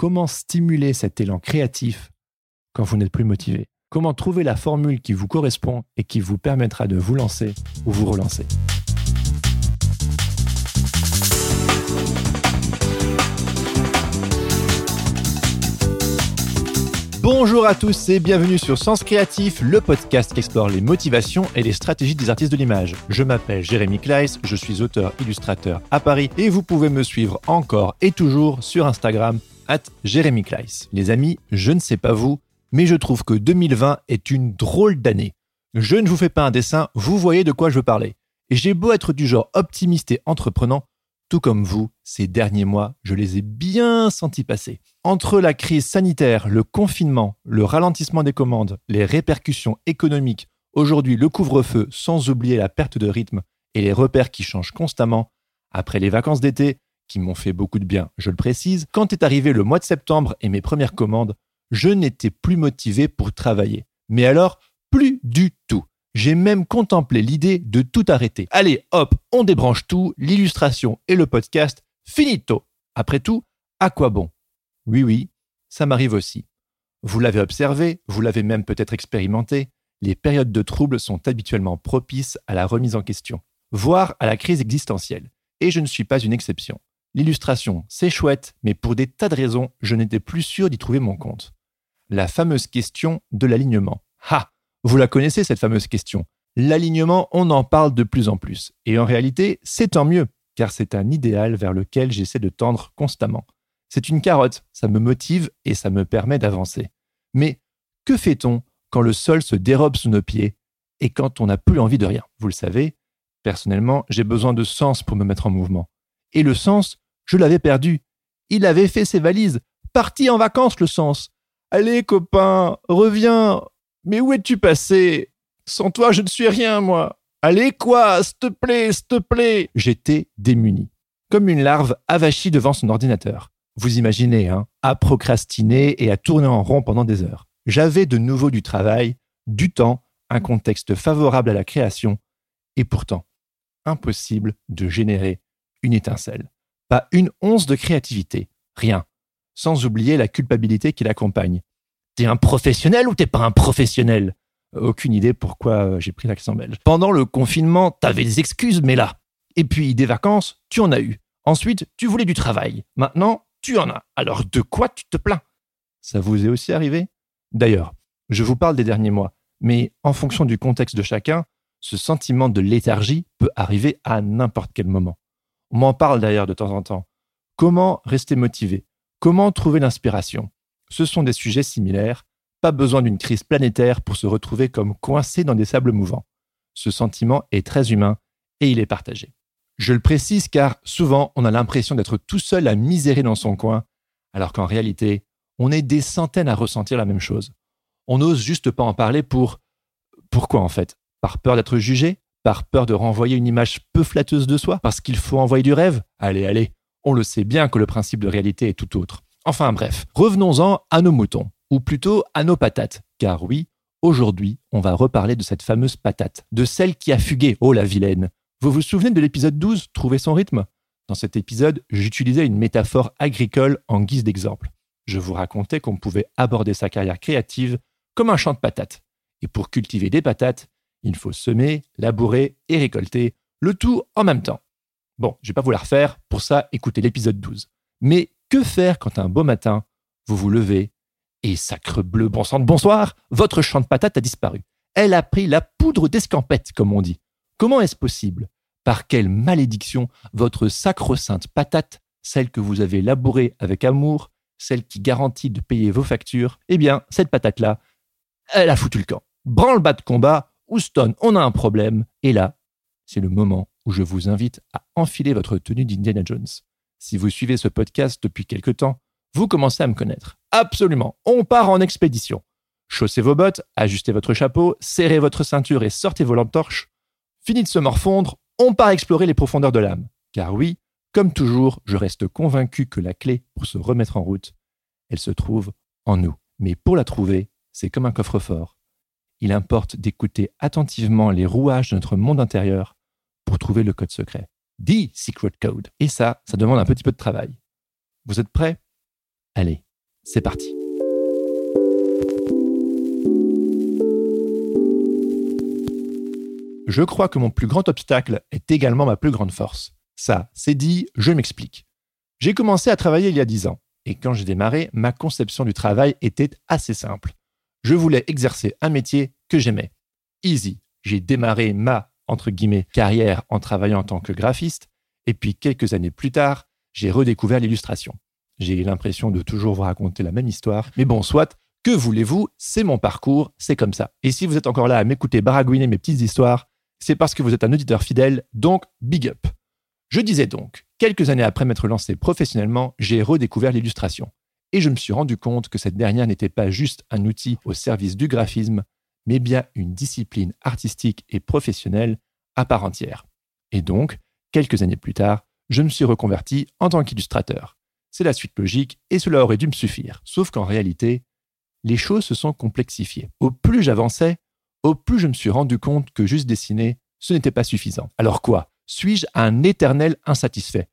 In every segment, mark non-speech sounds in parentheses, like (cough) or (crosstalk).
Comment stimuler cet élan créatif quand vous n'êtes plus motivé? Comment trouver la formule qui vous correspond et qui vous permettra de vous lancer ou vous relancer? Bonjour à tous et bienvenue sur Sens Créatif, le podcast qui explore les motivations et les stratégies des artistes de l'image. Je m'appelle Jérémy Kleiss, je suis auteur-illustrateur à Paris et vous pouvez me suivre encore et toujours sur Instagram at Jérémy Kleiss. Les amis, je ne sais pas vous, mais je trouve que 2020 est une drôle d'année. Je ne vous fais pas un dessin, vous voyez de quoi je veux parler. Et j'ai beau être du genre optimiste et entreprenant, tout comme vous, ces derniers mois, je les ai bien sentis passer. Entre la crise sanitaire, le confinement, le ralentissement des commandes, les répercussions économiques, aujourd'hui le couvre-feu, sans oublier la perte de rythme et les repères qui changent constamment, après les vacances d'été, qui m'ont fait beaucoup de bien, je le précise, quand est arrivé le mois de septembre et mes premières commandes, je n'étais plus motivé pour travailler. Mais alors, plus du tout. J'ai même contemplé l'idée de tout arrêter. Allez, hop, on débranche tout, l'illustration et le podcast, finito. Après tout, à quoi bon? Oui, oui, ça m'arrive aussi. Vous l'avez observé, vous l'avez même peut-être expérimenté, les périodes de troubles sont habituellement propices à la remise en question, voire à la crise existentielle. Et je ne suis pas une exception. L'illustration, c'est chouette, mais pour des tas de raisons, je n'étais plus sûr d'y trouver mon compte. La fameuse question de l'alignement. Ha vous la connaissez, cette fameuse question. L'alignement, on en parle de plus en plus. Et en réalité, c'est tant mieux, car c'est un idéal vers lequel j'essaie de tendre constamment. C'est une carotte, ça me motive et ça me permet d'avancer. Mais que fait-on quand le sol se dérobe sous nos pieds et quand on n'a plus envie de rien? Vous le savez, personnellement, j'ai besoin de sens pour me mettre en mouvement. Et le sens, je l'avais perdu. Il avait fait ses valises, parti en vacances le sens. Allez copain, reviens, mais où es-tu passé? Sans toi, je ne suis rien, moi. Allez, quoi? S'il te plaît, s'il te plaît J'étais démuni. Comme une larve avachie devant son ordinateur. Vous imaginez, hein À procrastiner et à tourner en rond pendant des heures. J'avais de nouveau du travail, du temps, un contexte favorable à la création, et pourtant, impossible de générer une étincelle. Pas une once de créativité, rien. Sans oublier la culpabilité qui l'accompagne. T'es un professionnel ou t'es pas un professionnel? Aucune idée pourquoi euh, j'ai pris l'accent belge. Pendant le confinement, t'avais des excuses, mais là. Et puis des vacances, tu en as eu. Ensuite, tu voulais du travail. Maintenant, tu en as. Alors de quoi tu te plains? Ça vous est aussi arrivé? D'ailleurs, je vous parle des derniers mois, mais en fonction du contexte de chacun, ce sentiment de léthargie peut arriver à n'importe quel moment. On m'en parle d'ailleurs de temps en temps. Comment rester motivé? Comment trouver l'inspiration? Ce sont des sujets similaires. Pas besoin d'une crise planétaire pour se retrouver comme coincé dans des sables mouvants. Ce sentiment est très humain et il est partagé. Je le précise car souvent on a l'impression d'être tout seul à misérer dans son coin, alors qu'en réalité, on est des centaines à ressentir la même chose. On n'ose juste pas en parler pour... Pourquoi en fait? Par peur d'être jugé? Par peur de renvoyer une image peu flatteuse de soi Parce qu'il faut envoyer du rêve Allez, allez, on le sait bien que le principe de réalité est tout autre. Enfin bref, revenons-en à nos moutons, ou plutôt à nos patates, car oui, aujourd'hui, on va reparler de cette fameuse patate, de celle qui a fugué, oh la vilaine. Vous vous souvenez de l'épisode 12, Trouver son rythme? Dans cet épisode, j'utilisais une métaphore agricole en guise d'exemple. Je vous racontais qu'on pouvait aborder sa carrière créative comme un champ de patates. Et pour cultiver des patates, il faut semer, labourer et récolter, le tout en même temps. Bon, je vais pas vous la refaire, pour ça, écoutez l'épisode 12. Mais que faire quand un beau matin, vous vous levez et sacre bleu, bon sang de bonsoir, votre champ de patates a disparu. Elle a pris la poudre d'escampette, comme on dit. Comment est-ce possible? Par quelle malédiction votre sacro-sainte patate, celle que vous avez labourée avec amour, celle qui garantit de payer vos factures, eh bien, cette patate-là, elle a foutu le camp. Branle-bas de combat, Houston, on a un problème. Et là, c'est le moment où je vous invite à enfiler votre tenue d'Indiana Jones. Si vous suivez ce podcast depuis quelque temps, vous commencez à me connaître. Absolument, on part en expédition. Chaussez vos bottes, ajustez votre chapeau, serrez votre ceinture et sortez vos lampes torches. Fini de se morfondre, on part explorer les profondeurs de l'âme. Car oui, comme toujours, je reste convaincu que la clé pour se remettre en route, elle se trouve en nous. Mais pour la trouver, c'est comme un coffre-fort. Il importe d'écouter attentivement les rouages de notre monde intérieur pour trouver le code secret. The Secret Code. Et ça, ça demande un petit peu de travail. Vous êtes prêts? Allez, c'est parti. Je crois que mon plus grand obstacle est également ma plus grande force. Ça, c'est dit, je m'explique. J'ai commencé à travailler il y a dix ans, et quand j'ai démarré, ma conception du travail était assez simple. Je voulais exercer un métier que j'aimais. Easy. J'ai démarré ma, entre guillemets, carrière en travaillant en tant que graphiste, et puis quelques années plus tard, j'ai redécouvert l'illustration. J'ai l'impression de toujours vous raconter la même histoire, mais bon, soit, que voulez-vous, c'est mon parcours, c'est comme ça. Et si vous êtes encore là à m'écouter baragouiner mes petites histoires, c'est parce que vous êtes un auditeur fidèle, donc big up. Je disais donc, quelques années après m'être lancé professionnellement, j'ai redécouvert l'illustration. Et je me suis rendu compte que cette dernière n'était pas juste un outil au service du graphisme, mais bien une discipline artistique et professionnelle à part entière. Et donc, quelques années plus tard, je me suis reconverti en tant qu'illustrateur. C'est la suite logique et cela aurait dû me suffire. Sauf qu'en réalité, les choses se sont complexifiées. Au plus j'avançais, au plus je me suis rendu compte que juste dessiner, ce n'était pas suffisant. Alors quoi? Suis-je un éternel insatisfait?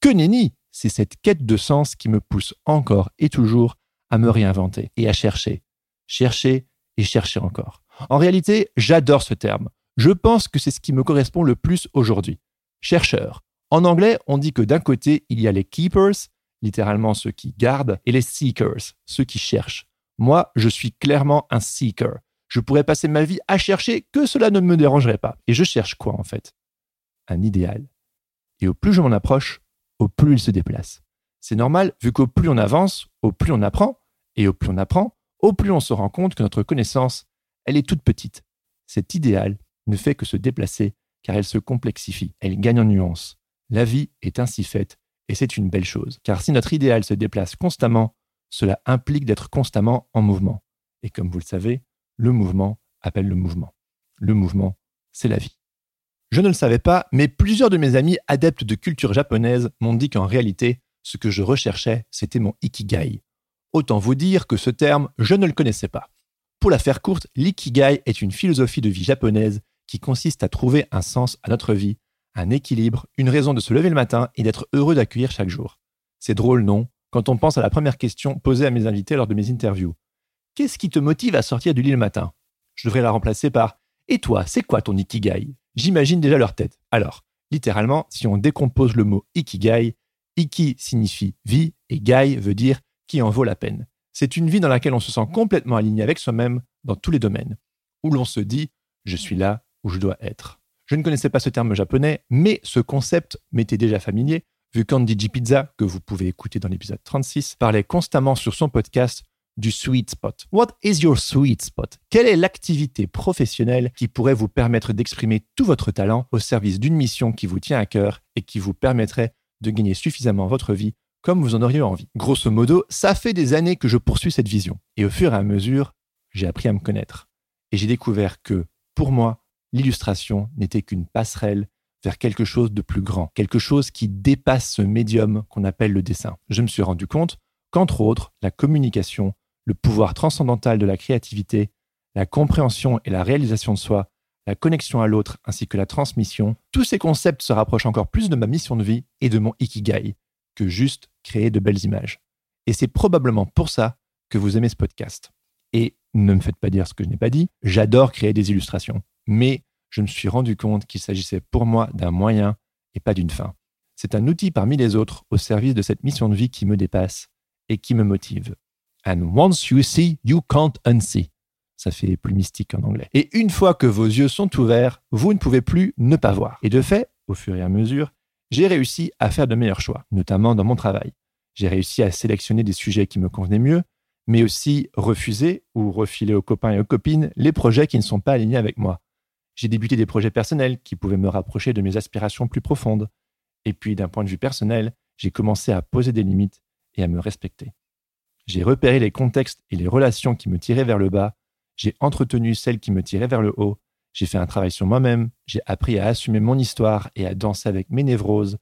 Que nenni C'est cette quête de sens qui me pousse encore et toujours à me réinventer et à chercher. Chercher et chercher encore. En réalité, j'adore ce terme. Je pense que c'est ce qui me correspond le plus aujourd'hui. Chercheur. En anglais, on dit que d'un côté, il y a les keepers, littéralement ceux qui gardent, et les seekers, ceux qui cherchent. Moi, je suis clairement un seeker. Je pourrais passer ma vie à chercher que cela ne me dérangerait pas. Et je cherche quoi en fait? Un idéal. Et au plus je m'en approche, au plus il se déplace. C'est normal, vu qu'au plus on avance, au plus on apprend, et au plus on apprend, au plus on se rend compte que notre connaissance, elle est toute petite. Cet idéal ne fait que se déplacer, car elle se complexifie, elle gagne en nuances. La vie est ainsi faite, et c'est une belle chose, car si notre idéal se déplace constamment, cela implique d'être constamment en mouvement. Et comme vous le savez, le mouvement appelle le mouvement. Le mouvement, c'est la vie. Je ne le savais pas, mais plusieurs de mes amis adeptes de culture japonaise m'ont dit qu'en réalité, ce que je recherchais, c'était mon ikigai. Autant vous dire que ce terme, je ne le connaissais pas. Pour la faire courte, l'ikigai est une philosophie de vie japonaise qui consiste à trouver un sens à notre vie, un équilibre, une raison de se lever le matin et d'être heureux d'accueillir chaque jour. C'est drôle, non? Quand on pense à la première question posée à mes invités lors de mes interviews. Qu'est-ce qui te motive à sortir du lit le matin? Je devrais la remplacer par Et toi, c'est quoi ton ikigai? J'imagine déjà leur tête. Alors, littéralement, si on décompose le mot ikigai, iki signifie vie et gai veut dire qui en vaut la peine. C'est une vie dans laquelle on se sent complètement aligné avec soi-même dans tous les domaines, où l'on se dit je suis là où je dois être. Je ne connaissais pas ce terme japonais, mais ce concept m'était déjà familier, vu qu'Andy. Pizza, que vous pouvez écouter dans l'épisode 36, parlait constamment sur son podcast du sweet spot. What is your sweet spot? Quelle est l'activité professionnelle qui pourrait vous permettre d'exprimer tout votre talent au service d'une mission qui vous tient à cœur et qui vous permettrait de gagner suffisamment votre vie comme vous en auriez envie? Grosso modo, ça fait des années que je poursuis cette vision. Et au fur et à mesure, j'ai appris à me connaître. Et j'ai découvert que, pour moi, l'illustration n'était qu'une passerelle vers quelque chose de plus grand, quelque chose qui dépasse ce médium qu'on appelle le dessin. Je me suis rendu compte qu'entre autres, la communication le pouvoir transcendantal de la créativité, la compréhension et la réalisation de soi, la connexion à l'autre ainsi que la transmission, tous ces concepts se rapprochent encore plus de ma mission de vie et de mon ikigai que juste créer de belles images. Et c'est probablement pour ça que vous aimez ce podcast. Et ne me faites pas dire ce que je n'ai pas dit, j'adore créer des illustrations, mais je me suis rendu compte qu'il s'agissait pour moi d'un moyen et pas d'une fin. C'est un outil parmi les autres au service de cette mission de vie qui me dépasse et qui me motive. And once you see, you can't unsee. Ça fait plus mystique en anglais. Et une fois que vos yeux sont ouverts, vous ne pouvez plus ne pas voir. Et de fait, au fur et à mesure, j'ai réussi à faire de meilleurs choix, notamment dans mon travail. J'ai réussi à sélectionner des sujets qui me convenaient mieux, mais aussi refuser ou refiler aux copains et aux copines les projets qui ne sont pas alignés avec moi. J'ai débuté des projets personnels qui pouvaient me rapprocher de mes aspirations plus profondes. Et puis, d'un point de vue personnel, j'ai commencé à poser des limites et à me respecter. J'ai repéré les contextes et les relations qui me tiraient vers le bas, j'ai entretenu celles qui me tiraient vers le haut, j'ai fait un travail sur moi-même, j'ai appris à assumer mon histoire et à danser avec mes névroses,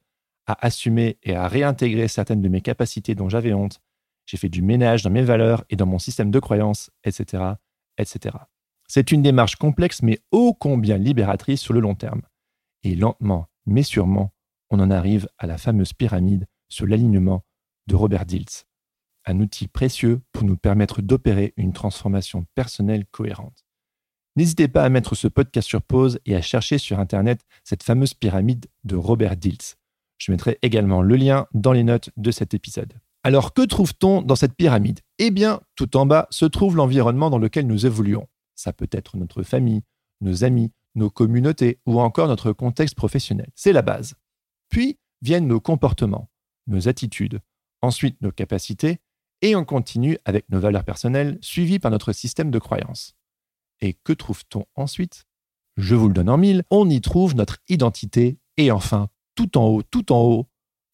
à assumer et à réintégrer certaines de mes capacités dont j'avais honte, j'ai fait du ménage dans mes valeurs et dans mon système de croyances, etc. etc. C'est une démarche complexe mais ô combien libératrice sur le long terme. Et lentement, mais sûrement, on en arrive à la fameuse pyramide sur l'alignement de Robert Dilts, un outil précieux pour nous permettre d'opérer une transformation personnelle cohérente. N'hésitez pas à mettre ce podcast sur pause et à chercher sur Internet cette fameuse pyramide de Robert Dilts. Je mettrai également le lien dans les notes de cet épisode. Alors que trouve-t-on dans cette pyramide? Eh bien, tout en bas se trouve l'environnement dans lequel nous évoluons. Ça peut être notre famille, nos amis, nos communautés ou encore notre contexte professionnel. C'est la base. Puis viennent nos comportements, nos attitudes, ensuite nos capacités, et on continue avec nos valeurs personnelles suivies par notre système de croyances. Et que trouve-t-on ensuite? Je vous le donne en mille, on y trouve notre identité et enfin, tout en haut, tout en haut,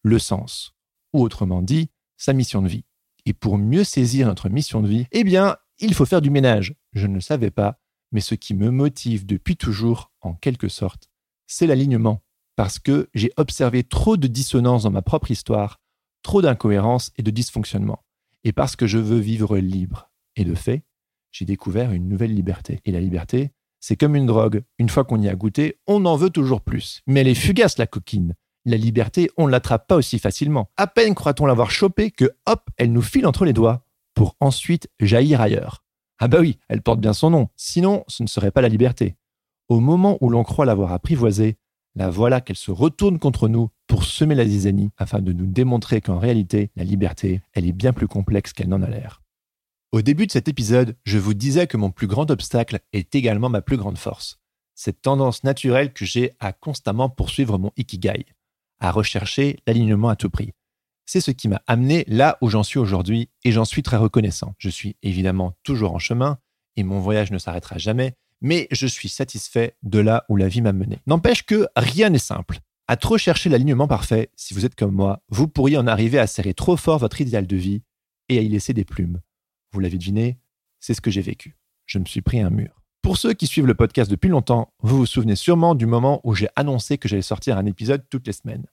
le sens. Ou autrement dit, sa mission de vie. Et pour mieux saisir notre mission de vie, eh bien, il faut faire du ménage. Je ne le savais pas, mais ce qui me motive depuis toujours, en quelque sorte, c'est l'alignement. Parce que j'ai observé trop de dissonances dans ma propre histoire, trop d'incohérences et de dysfonctionnements. Et parce que je veux vivre libre. Et de fait, j'ai découvert une nouvelle liberté. Et la liberté, c'est comme une drogue. Une fois qu'on y a goûté, on en veut toujours plus. Mais elle est fugace, la coquine. La liberté, on ne l'attrape pas aussi facilement. À peine croit-on l'avoir chopée que hop, elle nous file entre les doigts pour ensuite jaillir ailleurs. Ah bah oui, elle porte bien son nom, sinon ce ne serait pas la liberté. Au moment où l'on croit l'avoir apprivoisée, la voilà qu'elle se retourne contre nous pour semer la zizanie afin de nous démontrer qu'en réalité, la liberté, elle est bien plus complexe qu'elle n'en a l'air. Au début de cet épisode, je vous disais que mon plus grand obstacle est également ma plus grande force. Cette tendance naturelle que j'ai à constamment poursuivre mon ikigai, à rechercher l'alignement à tout prix. C'est ce qui m'a amené là où j'en suis aujourd'hui et j'en suis très reconnaissant. Je suis évidemment toujours en chemin et mon voyage ne s'arrêtera jamais, mais je suis satisfait de là où la vie m'a mené. N'empêche que rien n'est simple. À trop chercher l'alignement parfait, si vous êtes comme moi, vous pourriez en arriver à serrer trop fort votre idéal de vie et à y laisser des plumes. Vous l'avez deviné, c'est ce que j'ai vécu. Je me suis pris un mur. Pour ceux qui suivent le podcast depuis longtemps, vous vous souvenez sûrement du moment où j'ai annoncé que j'allais sortir un épisode toutes les semaines.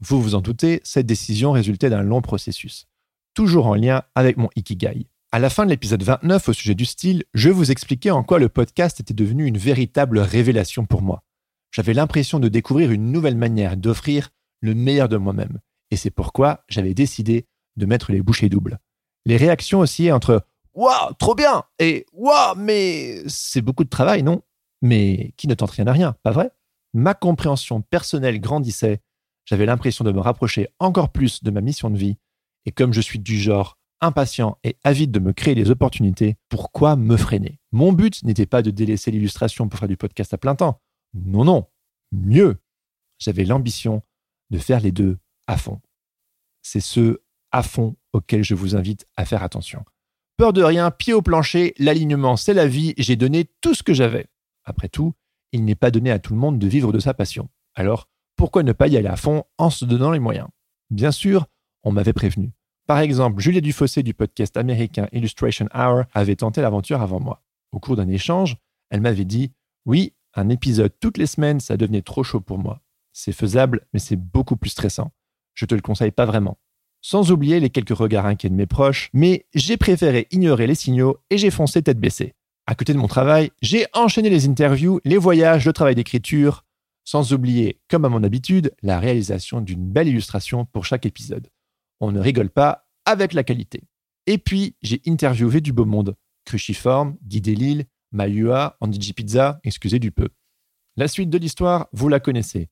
Vous vous en doutez, cette décision résultait d'un long processus, toujours en lien avec mon Ikigai. À la fin de l'épisode 29 au sujet du style, je vous expliquais en quoi le podcast était devenu une véritable révélation pour moi. J'avais l'impression de découvrir une nouvelle manière d'offrir le meilleur de moi-même. Et c'est pourquoi j'avais décidé de mettre les bouchées doubles. Les réactions oscillaient entre Waouh, trop bien et Waouh, mais c'est beaucoup de travail, non? Mais qui ne tente rien à rien, pas vrai? Ma compréhension personnelle grandissait. J'avais l'impression de me rapprocher encore plus de ma mission de vie. Et comme je suis du genre impatient et avide de me créer des opportunités, pourquoi me freiner? Mon but n'était pas de délaisser l'illustration pour faire du podcast à plein temps. Non, non. Mieux. J'avais l'ambition de faire les deux à fond. C'est ce à fond auquel je vous invite à faire attention. Peur de rien, pied au plancher, l'alignement c'est la vie, j'ai donné tout ce que j'avais. Après tout, il n'est pas donné à tout le monde de vivre de sa passion. Alors, pourquoi ne pas y aller à fond en se donnant les moyens? Bien sûr, on m'avait prévenu. Par exemple, Julia Dufossé du podcast américain Illustration Hour avait tenté l'aventure avant moi. Au cours d'un échange, elle m'avait dit Oui, un épisode toutes les semaines, ça devenait trop chaud pour moi. C'est faisable, mais c'est beaucoup plus stressant. Je te le conseille pas vraiment sans oublier les quelques regards inquiets de mes proches, mais j'ai préféré ignorer les signaux et j'ai foncé tête baissée. À côté de mon travail, j'ai enchaîné les interviews, les voyages, le travail d'écriture, sans oublier, comme à mon habitude, la réalisation d'une belle illustration pour chaque épisode. On ne rigole pas avec la qualité. Et puis, j'ai interviewé du beau monde. Cruciforme, Guy Delisle, Mayua, Andy Pizza, excusez du peu. La suite de l'histoire, vous la connaissez.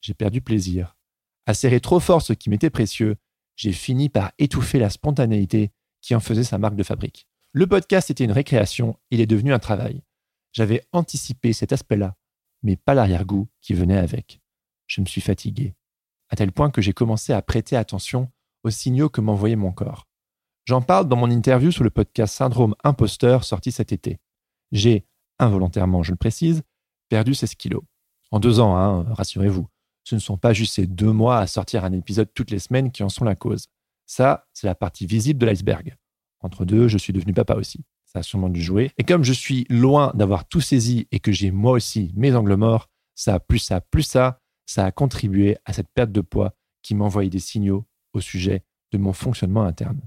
J'ai perdu plaisir. À serrer trop fort ce qui m'était précieux, j'ai fini par étouffer la spontanéité qui en faisait sa marque de fabrique. Le podcast était une récréation, il est devenu un travail. J'avais anticipé cet aspect-là, mais pas l'arrière-goût qui venait avec. Je me suis fatigué, à tel point que j'ai commencé à prêter attention aux signaux que m'envoyait mon corps. J'en parle dans mon interview sur le podcast Syndrome Imposteur sorti cet été. J'ai, involontairement je le précise, perdu 16 kilos. En deux ans, hein, rassurez-vous. ce ne sont pas juste ces deux mois à sortir un épisode toutes les semaines qui en sont la cause. Ça, c'est la partie visible de l'iceberg. Entre deux, je suis devenu papa aussi. Ça a sûrement dû jouer. Et comme je suis loin d'avoir tout saisi et que j'ai moi aussi mes angles morts, ça, plus ça, plus ça, ça a contribué à cette perte de poids qui m'envoyait des signaux au sujet de mon fonctionnement interne.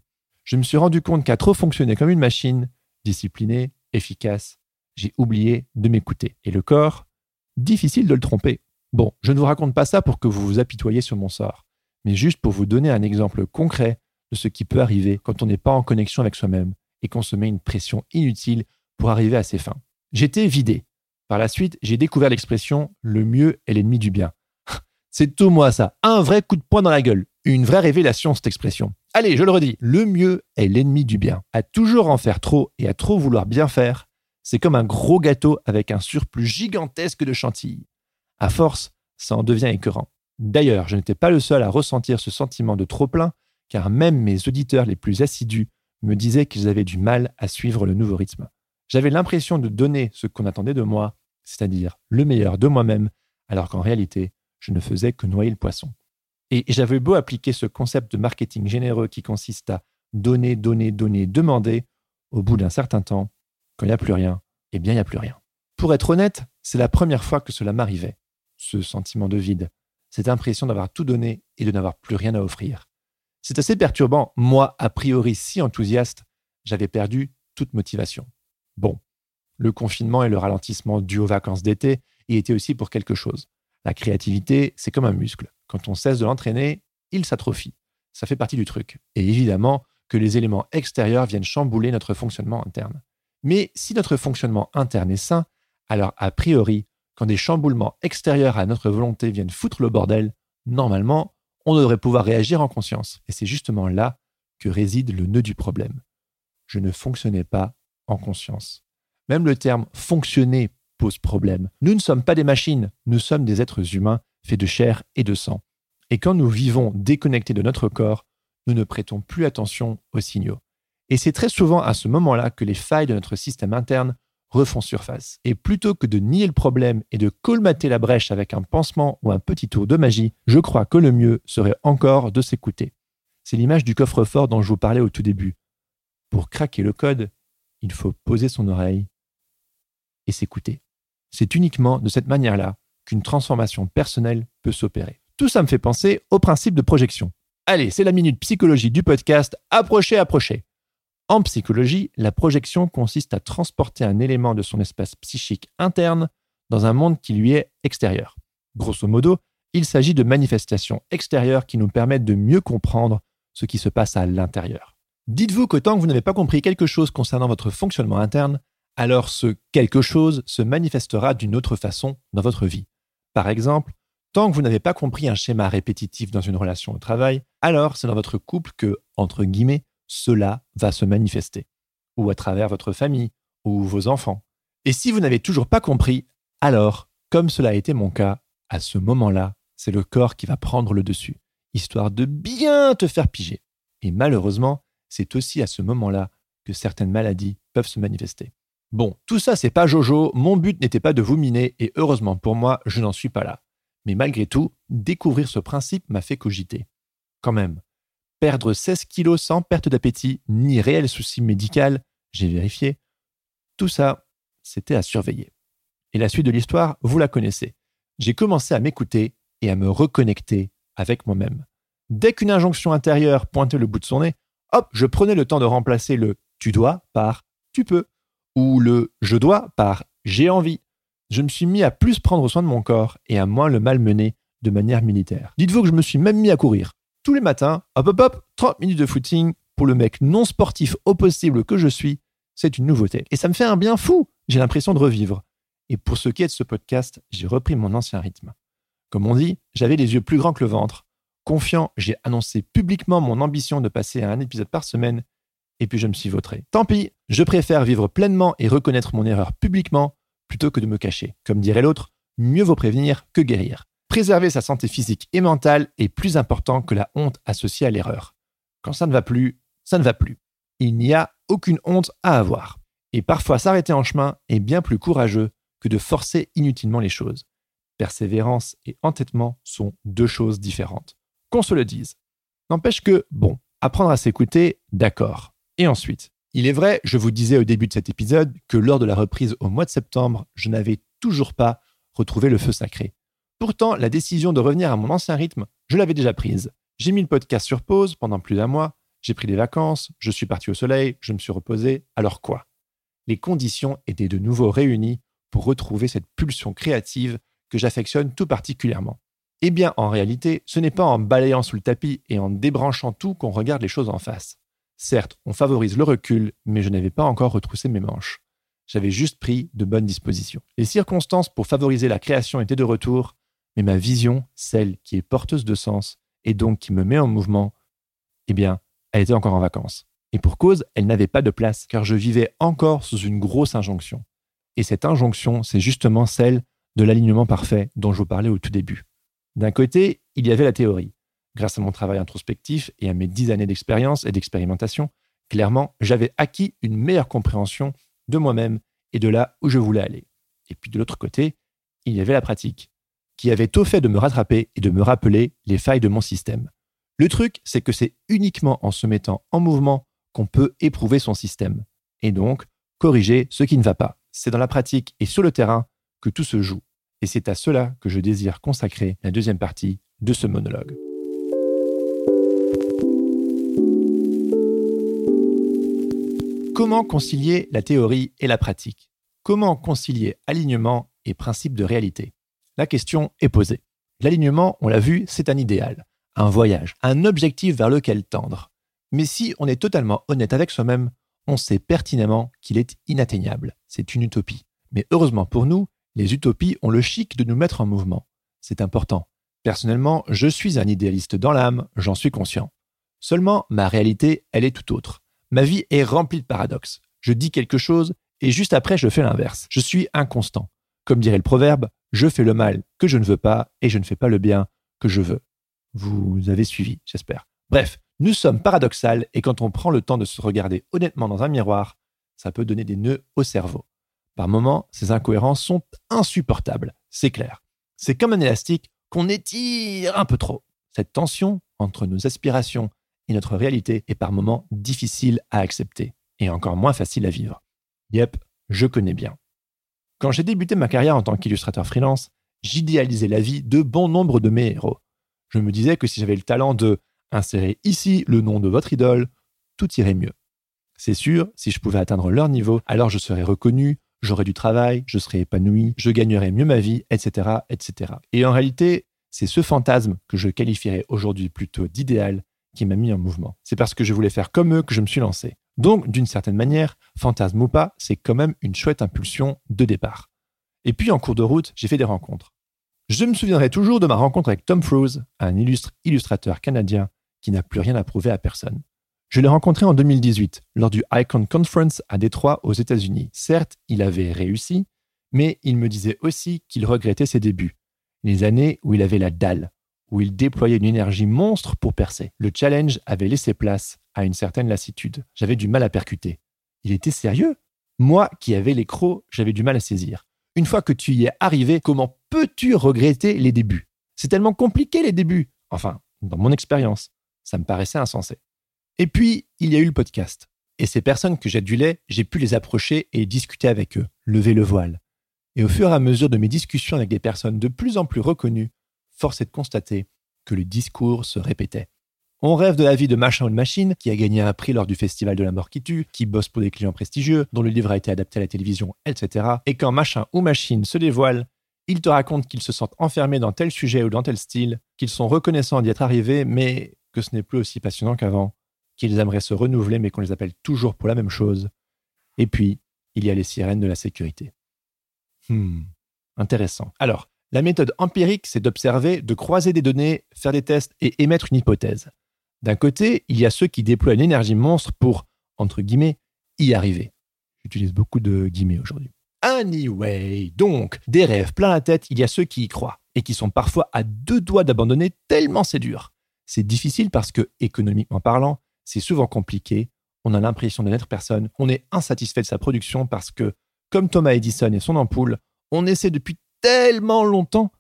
Je me suis rendu compte qu'à trop fonctionner comme une machine, disciplinée, efficace, j'ai oublié de m'écouter. Et le corps, difficile de le tromper. Bon, je ne vous raconte pas ça pour que vous vous apitoyiez sur mon sort, mais juste pour vous donner un exemple concret de ce qui peut arriver quand on n'est pas en connexion avec soi-même et qu'on se met une pression inutile pour arriver à ses fins. J'étais vidé. Par la suite, j'ai découvert l'expression le mieux est l'ennemi du bien. (laughs) C'est tout moi ça, un vrai coup de poing dans la gueule, une vraie révélation cette expression. Allez, je le redis, le mieux est l'ennemi du bien. À toujours en faire trop et à trop vouloir bien faire, c'est comme un gros gâteau avec un surplus gigantesque de chantilly. À force, ça en devient écœurant. D'ailleurs, je n'étais pas le seul à ressentir ce sentiment de trop-plein, car même mes auditeurs les plus assidus me disaient qu'ils avaient du mal à suivre le nouveau rythme. J'avais l'impression de donner ce qu'on attendait de moi, c'est-à-dire le meilleur de moi-même, alors qu'en réalité, je ne faisais que noyer le poisson. Et j'avais beau appliquer ce concept de marketing généreux qui consiste à donner, donner, donner, demander, au bout d'un certain temps, quand il n'y a plus rien, eh bien, il n'y a plus rien. Pour être honnête, c'est la première fois que cela m'arrivait, ce sentiment de vide, cette impression d'avoir tout donné et de n'avoir plus rien à offrir. C'est assez perturbant. Moi, a priori si enthousiaste, j'avais perdu toute motivation. Bon, le confinement et le ralentissement dû aux vacances d'été y étaient aussi pour quelque chose. La créativité, c'est comme un muscle. Quand on cesse de l'entraîner, il s'atrophie. Ça fait partie du truc. Et évidemment que les éléments extérieurs viennent chambouler notre fonctionnement interne. Mais si notre fonctionnement interne est sain, alors a priori, quand des chamboulements extérieurs à notre volonté viennent foutre le bordel, normalement, on devrait pouvoir réagir en conscience. Et c'est justement là que réside le nœud du problème. Je ne fonctionnais pas en conscience. Même le terme fonctionner pose problème. Nous ne sommes pas des machines, nous sommes des êtres humains faits de chair et de sang. Et quand nous vivons déconnectés de notre corps, nous ne prêtons plus attention aux signaux. Et c'est très souvent à ce moment-là que les failles de notre système interne refont surface. Et plutôt que de nier le problème et de colmater la brèche avec un pansement ou un petit tour de magie, je crois que le mieux serait encore de s'écouter. C'est l'image du coffre-fort dont je vous parlais au tout début. Pour craquer le code, il faut poser son oreille et s'écouter. C'est uniquement de cette manière-là qu'une transformation personnelle peut s'opérer. Tout ça me fait penser au principe de projection. Allez, c'est la minute psychologie du podcast. Approchez, approchez. En psychologie, la projection consiste à transporter un élément de son espace psychique interne dans un monde qui lui est extérieur. Grosso modo, il s'agit de manifestations extérieures qui nous permettent de mieux comprendre ce qui se passe à l'intérieur. Dites-vous que que vous n'avez pas compris quelque chose concernant votre fonctionnement interne, alors ce quelque chose se manifestera d'une autre façon dans votre vie. Par exemple, tant que vous n'avez pas compris un schéma répétitif dans une relation au travail, alors c'est dans votre couple que, entre guillemets, cela va se manifester, ou à travers votre famille, ou vos enfants. Et si vous n'avez toujours pas compris, alors, comme cela a été mon cas, à ce moment-là, c'est le corps qui va prendre le dessus, histoire de bien te faire piger. Et malheureusement, c'est aussi à ce moment-là que certaines maladies peuvent se manifester. Bon, tout ça, c'est pas Jojo, mon but n'était pas de vous miner, et heureusement pour moi, je n'en suis pas là. Mais malgré tout, découvrir ce principe m'a fait cogiter. Quand même, perdre 16 kilos sans perte d'appétit ni réel souci médical, j'ai vérifié, tout ça, c'était à surveiller. Et la suite de l'histoire, vous la connaissez. J'ai commencé à m'écouter et à me reconnecter avec moi-même. Dès qu'une injonction intérieure pointait le bout de son nez, hop, je prenais le temps de remplacer le tu dois par tu peux ou le je dois par j'ai envie. Je me suis mis à plus prendre soin de mon corps et à moins le malmener de manière militaire. Dites-vous que je me suis même mis à courir tous les matins, hop hop hop, 30 minutes de footing pour le mec non sportif au possible que je suis, c'est une nouveauté. Et ça me fait un bien fou, j'ai l'impression de revivre. Et pour ce qui est de ce podcast, j'ai repris mon ancien rythme. Comme on dit, j'avais les yeux plus grands que le ventre. Confiant, j'ai annoncé publiquement mon ambition de passer à un épisode par semaine, et puis je me suis vautré. Tant pis, je préfère vivre pleinement et reconnaître mon erreur publiquement plutôt que de me cacher. Comme dirait l'autre, mieux vaut prévenir que guérir. Préserver sa santé physique et mentale est plus important que la honte associée à l'erreur. Quand ça ne va plus, ça ne va plus. Il n'y a aucune honte à avoir. Et parfois s'arrêter en chemin est bien plus courageux que de forcer inutilement les choses. Persévérance et entêtement sont deux choses différentes. Qu'on se le dise. N'empêche que, bon, apprendre à s'écouter, d'accord. Et ensuite, il est vrai, je vous disais au début de cet épisode, que lors de la reprise au mois de septembre, je n'avais toujours pas retrouvé le feu sacré. Pourtant, la décision de revenir à mon ancien rythme, je l'avais déjà prise. J'ai mis le podcast sur pause pendant plus d'un mois, j'ai pris des vacances, je suis parti au soleil, je me suis reposé, alors quoi? Les conditions étaient de nouveau réunies pour retrouver cette pulsion créative que j'affectionne tout particulièrement. Eh bien, en réalité, ce n'est pas en balayant sous le tapis et en débranchant tout qu'on regarde les choses en face. Certes, on favorise le recul, mais je n'avais pas encore retroussé mes manches. J'avais juste pris de bonnes dispositions. Les circonstances pour favoriser la création étaient de retour, mais ma vision, celle qui est porteuse de sens et donc qui me met en mouvement, eh bien, elle était encore en vacances. Et pour cause, elle n'avait pas de place, car je vivais encore sous une grosse injonction. Et cette injonction, c'est justement celle de l'alignement parfait dont je vous parlais au tout début. D'un côté, il y avait la théorie. Grâce à mon travail introspectif et à mes dix années d'expérience et d'expérimentation, clairement, j'avais acquis une meilleure compréhension de moi-même et de là où je voulais aller. Et puis de l'autre côté, il y avait la pratique, qui avait tôt fait de me rattraper et de me rappeler les failles de mon système. Le truc, c'est que c'est uniquement en se mettant en mouvement qu'on peut éprouver son système, et donc corriger ce qui ne va pas. C'est dans la pratique et sur le terrain que tout se joue. Et c'est à cela que je désire consacrer la deuxième partie de ce monologue. Comment concilier la théorie et la pratique? Comment concilier alignement et principe de réalité? La question est posée. L'alignement, on l'a vu, c'est un idéal, un voyage, un objectif vers lequel tendre. Mais si on est totalement honnête avec soi-même, on sait pertinemment qu'il est inatteignable. C'est une utopie. Mais heureusement pour nous, les utopies ont le chic de nous mettre en mouvement. C'est important. Personnellement, je suis un idéaliste dans l'âme, j'en suis conscient. Seulement, ma réalité, elle est tout autre. Ma vie est remplie de paradoxes. Je dis quelque chose et juste après, je fais l'inverse. Je suis inconstant. Comme dirait le proverbe, je fais le mal que je ne veux pas et je ne fais pas le bien que je veux. Vous avez suivi, j'espère. Bref, nous sommes paradoxales et quand on prend le temps de se regarder honnêtement dans un miroir, ça peut donner des nœuds au cerveau. Par moments, ces incohérences sont insupportables, c'est clair. C'est comme un élastique qu'on étire un peu trop. Cette tension entre nos aspirations et notre réalité est par moments difficile à accepter et encore moins facile à vivre. Yep, je connais bien. Quand j'ai débuté ma carrière en tant qu'illustrateur freelance, j'idéalisais la vie de bon nombre de mes héros. Je me disais que si j'avais le talent de insérer ici le nom de votre idole, tout irait mieux. C'est sûr, si je pouvais atteindre leur niveau, alors je serais reconnu, j'aurais du travail, je serais épanoui, je gagnerais mieux ma vie, etc., etc. Et en réalité, c'est ce fantasme que je qualifierais aujourd'hui plutôt d'idéal qui m'a mis en mouvement. C'est parce que je voulais faire comme eux que je me suis lancé. Donc, d'une certaine manière, fantasme ou pas, c'est quand même une chouette impulsion de départ. Et puis, en cours de route, j'ai fait des rencontres. Je me souviendrai toujours de ma rencontre avec Tom Froese, un illustre illustrateur canadien qui n'a plus rien à prouver à personne. Je l'ai rencontré en 2018 lors du Icon Conference à Détroit aux États-Unis. Certes, il avait réussi, mais il me disait aussi qu'il regrettait ses débuts, les années où il avait la dalle, où il déployait une énergie monstre pour percer. Le challenge avait laissé place à une certaine lassitude. J'avais du mal à percuter. Il était sérieux? Moi qui avais les crocs, j'avais du mal à saisir. Une fois que tu y es arrivé, comment peux-tu regretter les débuts? C'est tellement compliqué les débuts. Enfin, dans mon expérience, ça me paraissait insensé. Et puis, il y a eu le podcast. Et ces personnes que j'adulais, j'ai pu les approcher et discuter avec eux, lever le voile. Et au fur et à mesure de mes discussions avec des personnes de plus en plus reconnues, force est de constater que le discours se répétait. On rêve de la vie de machin ou de machine, qui a gagné un prix lors du festival de la mort qui tue, qui bosse pour des clients prestigieux, dont le livre a été adapté à la télévision, etc. Et quand machin ou machine se dévoile, ils te racontent qu'ils se sentent enfermés dans tel sujet ou dans tel style, qu'ils sont reconnaissants d'y être arrivés, mais que ce n'est plus aussi passionnant qu'avant, qu'ils aimeraient se renouveler mais qu'on les appelle toujours pour la même chose. Et puis, il y a les sirènes de la sécurité. Hmm, intéressant. Alors, la méthode empirique, c'est d'observer, de croiser des données, faire des tests et émettre une hypothèse. D'un côté, il y a ceux qui déploient une énergie monstre pour, entre guillemets, y arriver. J'utilise beaucoup de guillemets aujourd'hui. Anyway, donc, des rêves plein la tête, il y a ceux qui y croient et qui sont parfois à deux doigts d'abandonner tellement c'est dur. C'est difficile parce que, économiquement parlant, c'est souvent compliqué, on a l'impression de n'être personne, on est insatisfait de sa production parce que, comme Thomas Edison et son ampoule, on essaie depuis tellement longtemps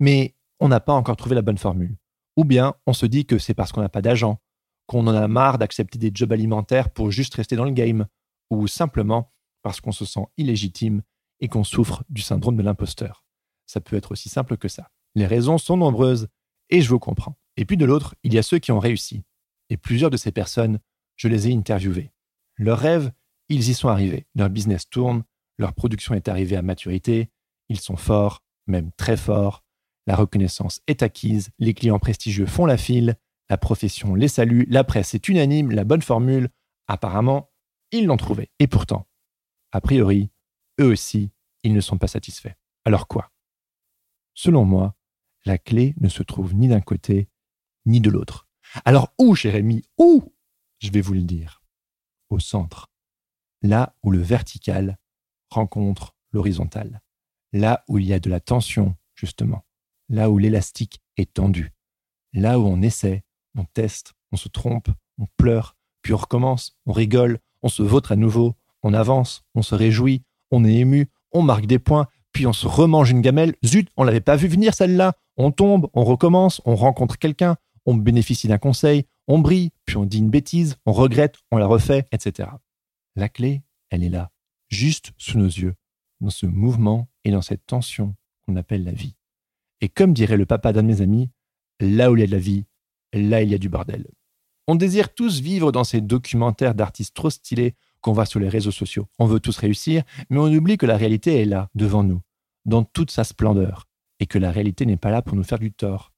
Mais on n'a pas encore trouvé la bonne formule. Ou bien on se dit que c'est parce qu'on n'a pas d'agent, qu'on en a marre d'accepter des jobs alimentaires pour juste rester dans le game, ou simplement parce qu'on se sent illégitime et qu'on souffre du syndrome de l'imposteur. Ça peut être aussi simple que ça. Les raisons sont nombreuses, et je vous comprends. Et puis de l'autre, il y a ceux qui ont réussi. Et plusieurs de ces personnes, je les ai interviewées. Leurs rêves, ils y sont arrivés. Leur business tourne, leur production est arrivée à maturité, ils sont forts, même très forts, la reconnaissance est acquise, les clients prestigieux font la file, la profession les salue, la presse est unanime, la bonne formule, apparemment, ils l'ont trouvée. Et pourtant, a priori, eux aussi, ils ne sont pas satisfaits. Alors quoi? Selon moi, la clé ne se trouve ni d'un côté ni de l'autre. Alors où, Jérémy Où? Je vais vous le dire. Au centre. Là où le vertical rencontre l'horizontal. Là où il y a de la tension, justement. Là où l'élastique est tendu. Là où on essaie, on teste, on se trompe, on pleure, puis on recommence, on rigole, on se vautre à nouveau, on avance, on se réjouit, on est ému, on marque des points, puis on se remange une gamelle. Zut, on l'avait pas vu venir celle-là. On tombe, on recommence, on rencontre quelqu'un, on bénéficie d'un conseil, on brille, puis on dit une bêtise, on regrette, on la refait, etc. La clé, elle est là, juste sous nos yeux, dans ce mouvement et dans cette tension qu'on appelle la vie. Et comme dirait le papa d'un de mes amis, là où il y a de la vie, là il y a du bordel. On désire tous vivre dans ces documentaires d'artistes trop stylés qu'on voit sur les réseaux sociaux. On veut tous réussir, mais on oublie que la réalité est là, devant nous, dans toute sa splendeur, et que la réalité n'est pas là pour nous faire du tort.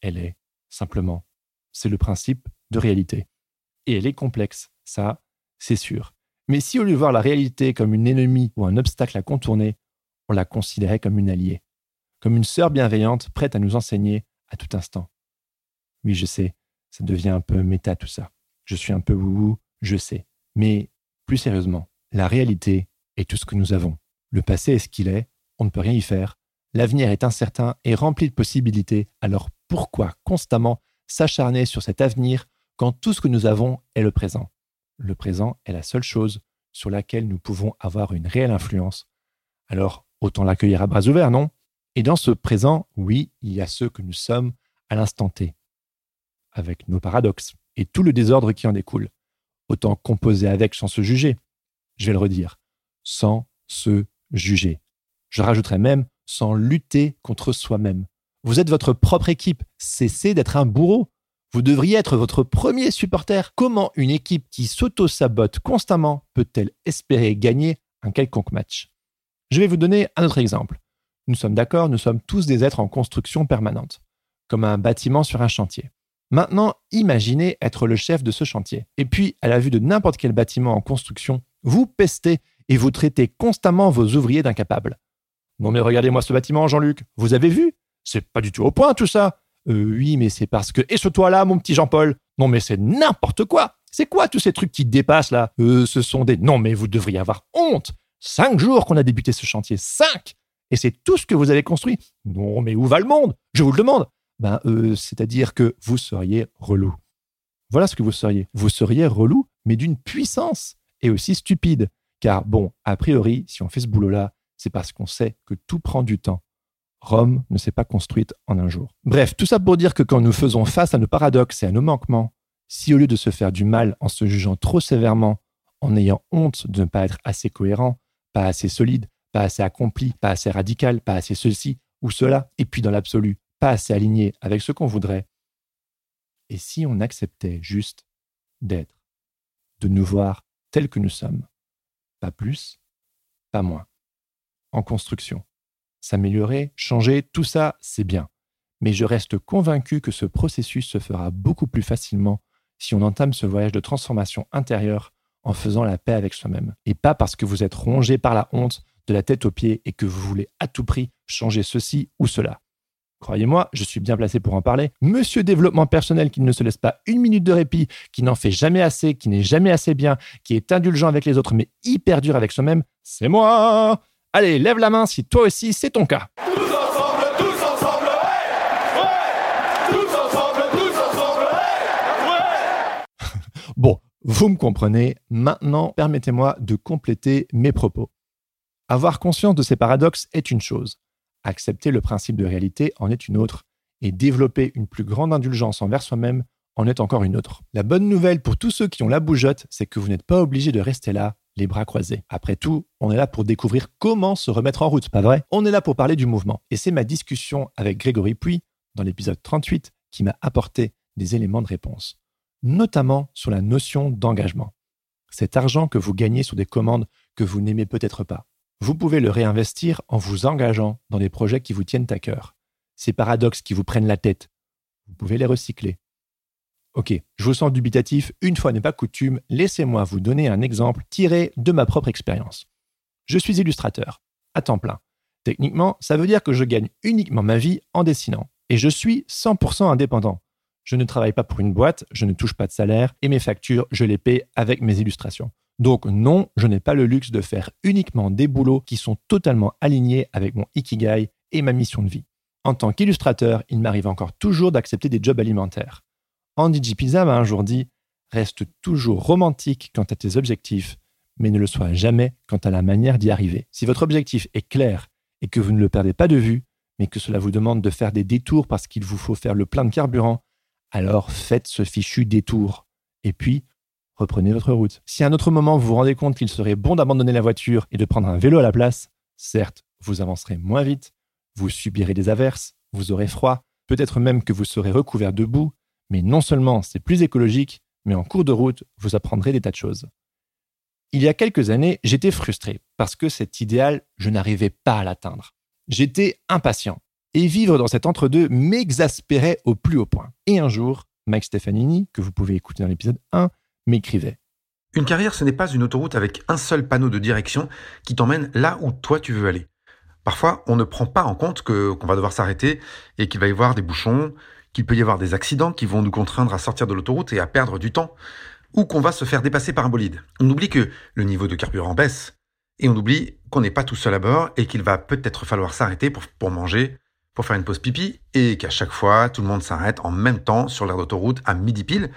Elle est, simplement. C'est le principe de réalité. Et elle est complexe, ça, c'est sûr. Mais si au lieu de voir la réalité comme une ennemie ou un obstacle à contourner, on la considérait comme une alliée, comme une sœur bienveillante prête à nous enseigner à tout instant. Oui, je sais, ça devient un peu méta tout ça. Je suis un peu wouhou, je sais. Mais plus sérieusement, la réalité est tout ce que nous avons. Le passé est ce qu'il est, on ne peut rien y faire. L'avenir est incertain et rempli de possibilités, alors pourquoi constamment s'acharner sur cet avenir quand tout ce que nous avons est le présent? Le présent est la seule chose sur laquelle nous pouvons avoir une réelle influence. Alors, autant l'accueillir à bras ouverts, non? Et dans ce présent, oui, il y a ceux que nous sommes à l'instant T, avec nos paradoxes et tout le désordre qui en découle. Autant composer avec sans se juger. Je vais le redire, sans se juger. Je rajouterai même sans lutter contre soi-même. Vous êtes votre propre équipe. Cessez d'être un bourreau. Vous devriez être votre premier supporter. Comment une équipe qui s'auto-sabote constamment peut-elle espérer gagner un quelconque match? Je vais vous donner un autre exemple. Nous sommes d'accord, nous sommes tous des êtres en construction permanente, comme un bâtiment sur un chantier. Maintenant, imaginez être le chef de ce chantier. Et puis, à la vue de n'importe quel bâtiment en construction, vous pestez et vous traitez constamment vos ouvriers d'incapables. Non mais regardez-moi ce bâtiment, Jean-Luc, vous avez vu? C'est pas du tout au point tout ça. Euh, oui, mais c'est parce que... Et ce toit-là, mon petit Jean-Paul? Non mais c'est n'importe quoi. C'est quoi tous ces trucs qui dépassent là? Euh, Ce sont des... Non mais vous devriez avoir honte. Cinq jours qu'on a débuté ce chantier, cinq! Et c'est tout ce que vous avez construit. Non mais où va le monde? Je vous le demande. Ben, euh, c'est-à-dire que vous seriez relou. Voilà ce que vous seriez. Vous seriez relou, mais d'une puissance et aussi stupide. Car bon, a priori, si on fait ce boulot-là, c'est parce qu'on sait que tout prend du temps. Rome ne s'est pas construite en un jour. Bref, tout ça pour dire que quand nous faisons face à nos paradoxes et à nos manquements, si au lieu de se faire du mal en se jugeant trop sévèrement, en ayant honte de ne pas être assez cohérent, pas assez solide, pas assez accompli, pas assez radical, pas assez ceci ou cela, et puis dans l'absolu, pas assez aligné avec ce qu'on voudrait, et si on acceptait juste d'être, de nous voir tels que nous sommes, pas plus, pas moins en construction. S'améliorer, changer, tout ça, c'est bien. Mais je reste convaincu que ce processus se fera beaucoup plus facilement si on entame ce voyage de transformation intérieure en faisant la paix avec soi-même. Et pas parce que vous êtes rongé par la honte de la tête aux pieds et que vous voulez à tout prix changer ceci ou cela. Croyez-moi, je suis bien placé pour en parler. Monsieur développement personnel qui ne se laisse pas une minute de répit, qui n'en fait jamais assez, qui n'est jamais assez bien, qui est indulgent avec les autres mais hyper dur avec soi-même, c'est moi Allez, lève la main si toi aussi c'est ton cas. Tous ensemble, tous ensemble, ouais Tous ensemble, tous ensemble, Ouais Bon, vous me comprenez, maintenant permettez-moi de compléter mes propos. Avoir conscience de ces paradoxes est une chose. Accepter le principe de réalité en est une autre, et développer une plus grande indulgence envers soi-même en est encore une autre. La bonne nouvelle pour tous ceux qui ont la bougeotte, c'est que vous n'êtes pas obligé de rester là, les bras croisés. Après tout, on est là pour découvrir comment se remettre en route, pas vrai? On est là pour parler du mouvement. Et c'est ma discussion avec Grégory Puy, dans l'épisode 38, qui m'a apporté des éléments de réponse, notamment sur la notion d'engagement. Cet argent que vous gagnez sur des commandes que vous n'aimez peut-être pas, vous pouvez le réinvestir en vous engageant dans des projets qui vous tiennent à cœur. Ces paradoxes qui vous prennent la tête, vous pouvez les recycler. Ok, je vous sens dubitatif, une fois n'est pas coutume, laissez-moi vous donner un exemple tiré de ma propre expérience. Je suis illustrateur, à temps plein. Techniquement, ça veut dire que je gagne uniquement ma vie en dessinant, et je suis 100% indépendant. Je ne travaille pas pour une boîte, je ne touche pas de salaire, et mes factures, je les paie avec mes illustrations. Donc non, je n'ai pas le luxe de faire uniquement des boulots qui sont totalement alignés avec mon ikigai et ma mission de vie. En tant qu'illustrateur, il m'arrive encore toujours d'accepter des jobs alimentaires. Andy G. M'a un jour dit Reste toujours romantique quant à tes objectifs, mais ne le sois jamais quant à la manière d'y arriver. Si votre objectif est clair et que vous ne le perdez pas de vue, mais que cela vous demande de faire des détours parce qu'il vous faut faire le plein de carburant, alors faites ce fichu détour. Et puis, reprenez votre route. Si à un autre moment vous vous rendez compte qu'il serait bon d'abandonner la voiture et de prendre un vélo à la place, certes, vous avancerez moins vite, vous subirez des averses, vous aurez froid, peut-être même que vous serez recouvert de boue, mais non seulement c'est plus écologique, mais en cours de route, vous apprendrez des tas de choses. Il y a quelques années, j'étais frustré parce que cet idéal, je n'arrivais pas à l'atteindre. J'étais impatient. Et vivre dans cet entre-deux m'exaspérait au plus haut point. Et un jour, Mike Stefanini, que vous pouvez écouter dans l'épisode 1, m'écrivait. Une carrière, ce n'est pas une autoroute avec un seul panneau de direction qui t'emmène là où toi tu veux aller. Parfois, on ne prend pas en compte qu'on va devoir s'arrêter et qu'il va y avoir des bouchons, qu'il peut y avoir des accidents qui vont nous contraindre à sortir de l'autoroute et à perdre du temps, ou qu'on va se faire dépasser par un bolide. On oublie que le niveau de carburant baisse, et on oublie qu'on n'est pas tout seul à bord et qu'il va peut-être falloir s'arrêter pour, manger, pour faire une pause pipi, et qu'à chaque fois, tout le monde s'arrête en même temps sur l'aire d'autoroute à midi pile,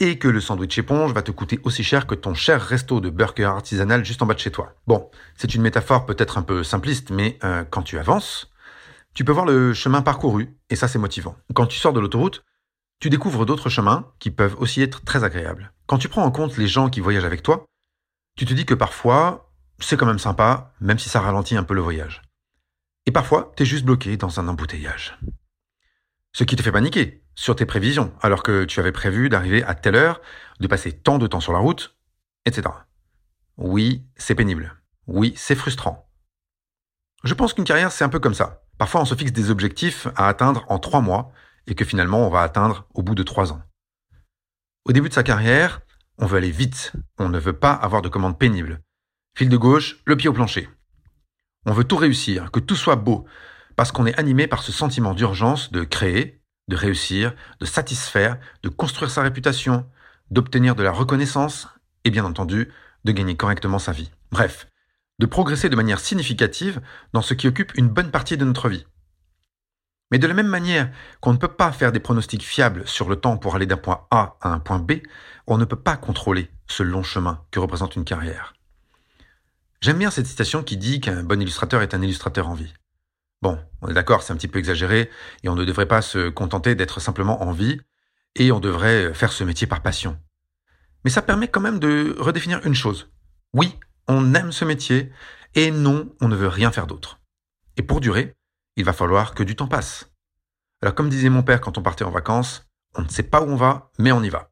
et que le sandwich éponge va te coûter aussi cher que ton cher resto de burger artisanal juste en bas de chez toi. Bon, c'est une métaphore peut-être un peu simpliste, mais euh, quand tu avances, tu peux voir le chemin parcouru, et ça c'est motivant. Quand tu sors de l'autoroute, tu découvres d'autres chemins qui peuvent aussi être très agréables. Quand tu prends en compte les gens qui voyagent avec toi, tu te dis que parfois, c'est quand même sympa, même si ça ralentit un peu le voyage. Et parfois, t'es juste bloqué dans un embouteillage. Ce qui te fait paniquer sur tes prévisions, alors que tu avais prévu d'arriver à telle heure, de passer tant de temps sur la route, etc. Oui, c'est pénible. Oui, c'est frustrant. Je pense qu'une carrière, c'est un peu comme ça. Parfois, on se fixe des objectifs à atteindre en trois mois et que finalement, on va atteindre au bout de trois ans. Au début de sa carrière, on veut aller vite. On ne veut pas avoir de commandes pénibles. Fil de gauche, le pied au plancher. On veut tout réussir, que tout soit beau, parce qu'on est animé par ce sentiment d'urgence de créer, de réussir, de satisfaire, de construire sa réputation, d'obtenir de la reconnaissance et bien entendu de gagner correctement sa vie. Bref, de progresser de manière significative dans ce qui occupe une bonne partie de notre vie. Mais de la même manière qu'on ne peut pas faire des pronostics fiables sur le temps pour aller d'un point A à un point B, on ne peut pas contrôler ce long chemin que représente une carrière. J'aime bien cette citation qui dit qu'un bon illustrateur est un illustrateur en vie. Bon, on est d'accord, c'est un petit peu exagéré, et on ne devrait pas se contenter d'être simplement en vie, et on devrait faire ce métier par passion. Mais ça permet quand même de redéfinir une chose. Oui, on aime ce métier, et non, on ne veut rien faire d'autre. Et pour durer, il va falloir que du temps passe. Alors comme disait mon père quand on partait en vacances, on ne sait pas où on va, mais on y va.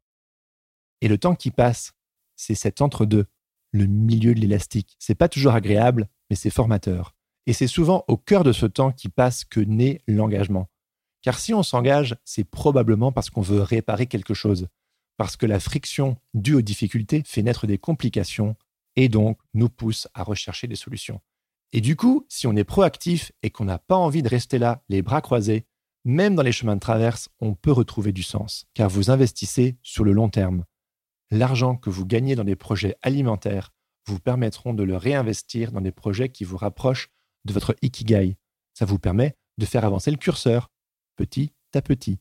Et le temps qui passe, c'est cet entre-deux, le milieu de l'élastique. C'est pas toujours agréable, mais c'est formateur. Et c'est souvent au cœur de ce temps qui passe que naît l'engagement. Car si on s'engage, c'est probablement parce qu'on veut réparer quelque chose, parce que la friction due aux difficultés fait naître des complications et donc nous pousse à rechercher des solutions. Et du coup, si on est proactif et qu'on n'a pas envie de rester là, les bras croisés, même dans les chemins de traverse, on peut retrouver du sens, car vous investissez sur le long terme. L'argent que vous gagnez dans des projets alimentaires vous permettront de le réinvestir dans des projets qui vous rapprochent de votre ikigai. Ça vous permet de faire avancer le curseur, petit à petit.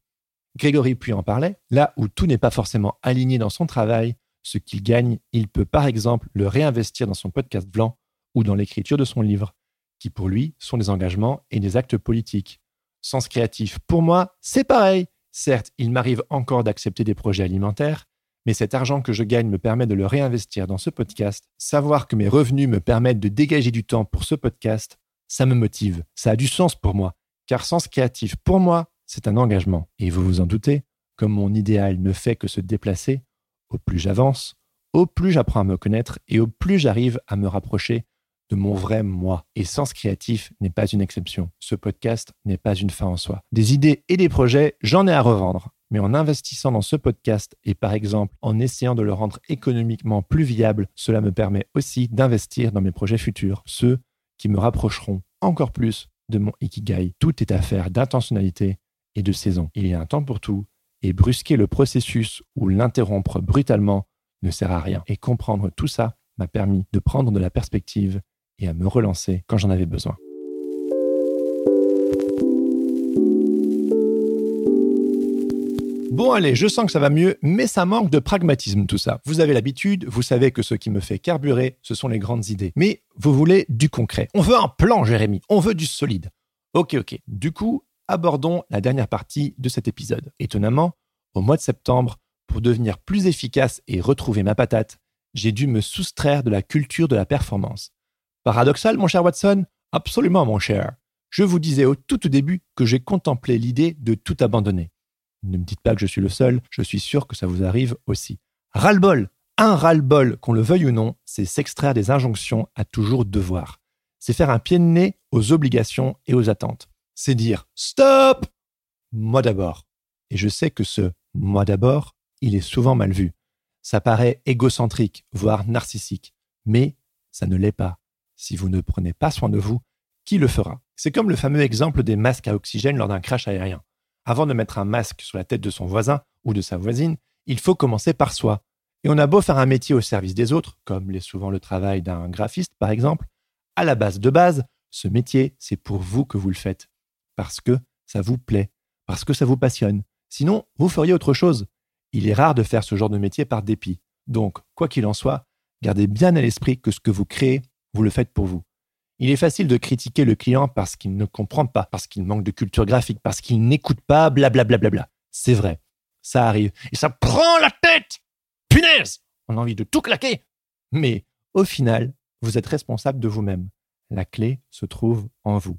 Grégory Puy en parlait, là où tout n'est pas forcément aligné dans son travail, ce qu'il gagne, il peut par exemple le réinvestir dans son podcast blanc ou dans l'écriture de son livre. qui pour lui sont des engagements et des actes politiques. Sens créatif, pour moi, c'est pareil. Certes, il m'arrive encore d'accepter des projets alimentaires, mais cet argent que je gagne me permet de le réinvestir dans ce podcast. Savoir que mes revenus me permettent de dégager du temps pour ce podcast, ça me motive, ça a du sens pour moi. Car Sens créatif, pour moi, c'est un engagement. Et vous vous en doutez, comme mon idéal ne fait que se déplacer, au plus j'avance, au plus j'apprends à me connaître et au plus j'arrive à me rapprocher de mon vrai moi. Et Sens Créatif n'est pas une exception. Ce podcast n'est pas une fin en soi. Des idées et des projets, j'en ai à revendre. Mais en investissant dans ce podcast et par exemple en essayant de le rendre économiquement plus viable, cela me permet aussi d'investir dans mes projets futurs, ceux qui me rapprocheront encore plus de mon Ikigai. Tout est affaire d'intentionnalité et de saison. Il y a un temps pour tout et brusquer le processus ou l'interrompre brutalement ne sert à rien. Et comprendre tout ça m'a permis de prendre de la perspective et à me relancer quand j'en avais besoin. Bon allez, je sens que ça va mieux, mais ça manque de pragmatisme tout ça. Vous avez l'habitude, vous savez que ce qui me fait carburer, ce sont les grandes idées. Mais vous voulez du concret. On veut un plan, Jérémy, on veut du solide. Ok, ok. Du coup, abordons la dernière partie de cet épisode. Étonnamment, au mois de septembre, pour devenir plus efficace et retrouver ma patate, j'ai dû me soustraire de la culture de la performance. Paradoxal, mon cher Watson? Absolument, mon cher. Je vous disais au tout, début que j'ai contemplé l'idée de tout abandonner. Ne me dites pas que je suis le seul, je suis sûr que ça vous arrive aussi. Ras-le-bol Un ras-le-bol, qu'on le veuille ou non, c'est s'extraire des injonctions à toujours devoir. C'est faire un pied de nez aux obligations et aux attentes. C'est dire Stop Moi d'abord. Et je sais que ce moi d'abord, il est souvent mal vu. Ça paraît égocentrique, voire narcissique. Mais ça ne l'est pas. Si vous ne prenez pas soin de vous, qui le fera? C'est comme le fameux exemple des masques à oxygène lors d'un crash aérien. Avant de mettre un masque sur la tête de son voisin ou de sa voisine, il faut commencer par soi. Et on a beau faire un métier au service des autres, comme l'est souvent le travail d'un graphiste par exemple, à la base de base, ce métier, c'est pour vous que vous le faites. Parce que ça vous plaît, parce que ça vous passionne. Sinon, vous feriez autre chose. Il est rare de faire ce genre de métier par dépit. Donc, quoi qu'il en soit, gardez bien à l'esprit que ce que vous créez vous le faites pour vous. Il est facile de critiquer le client parce qu'il ne comprend pas, parce qu'il manque de culture graphique, parce qu'il n'écoute pas, blablabla. Bla bla bla. C'est vrai, ça arrive. Et ça prend la tête Punaise On a envie de tout claquer Mais au final, vous êtes responsable de vous-même. La clé se trouve en vous.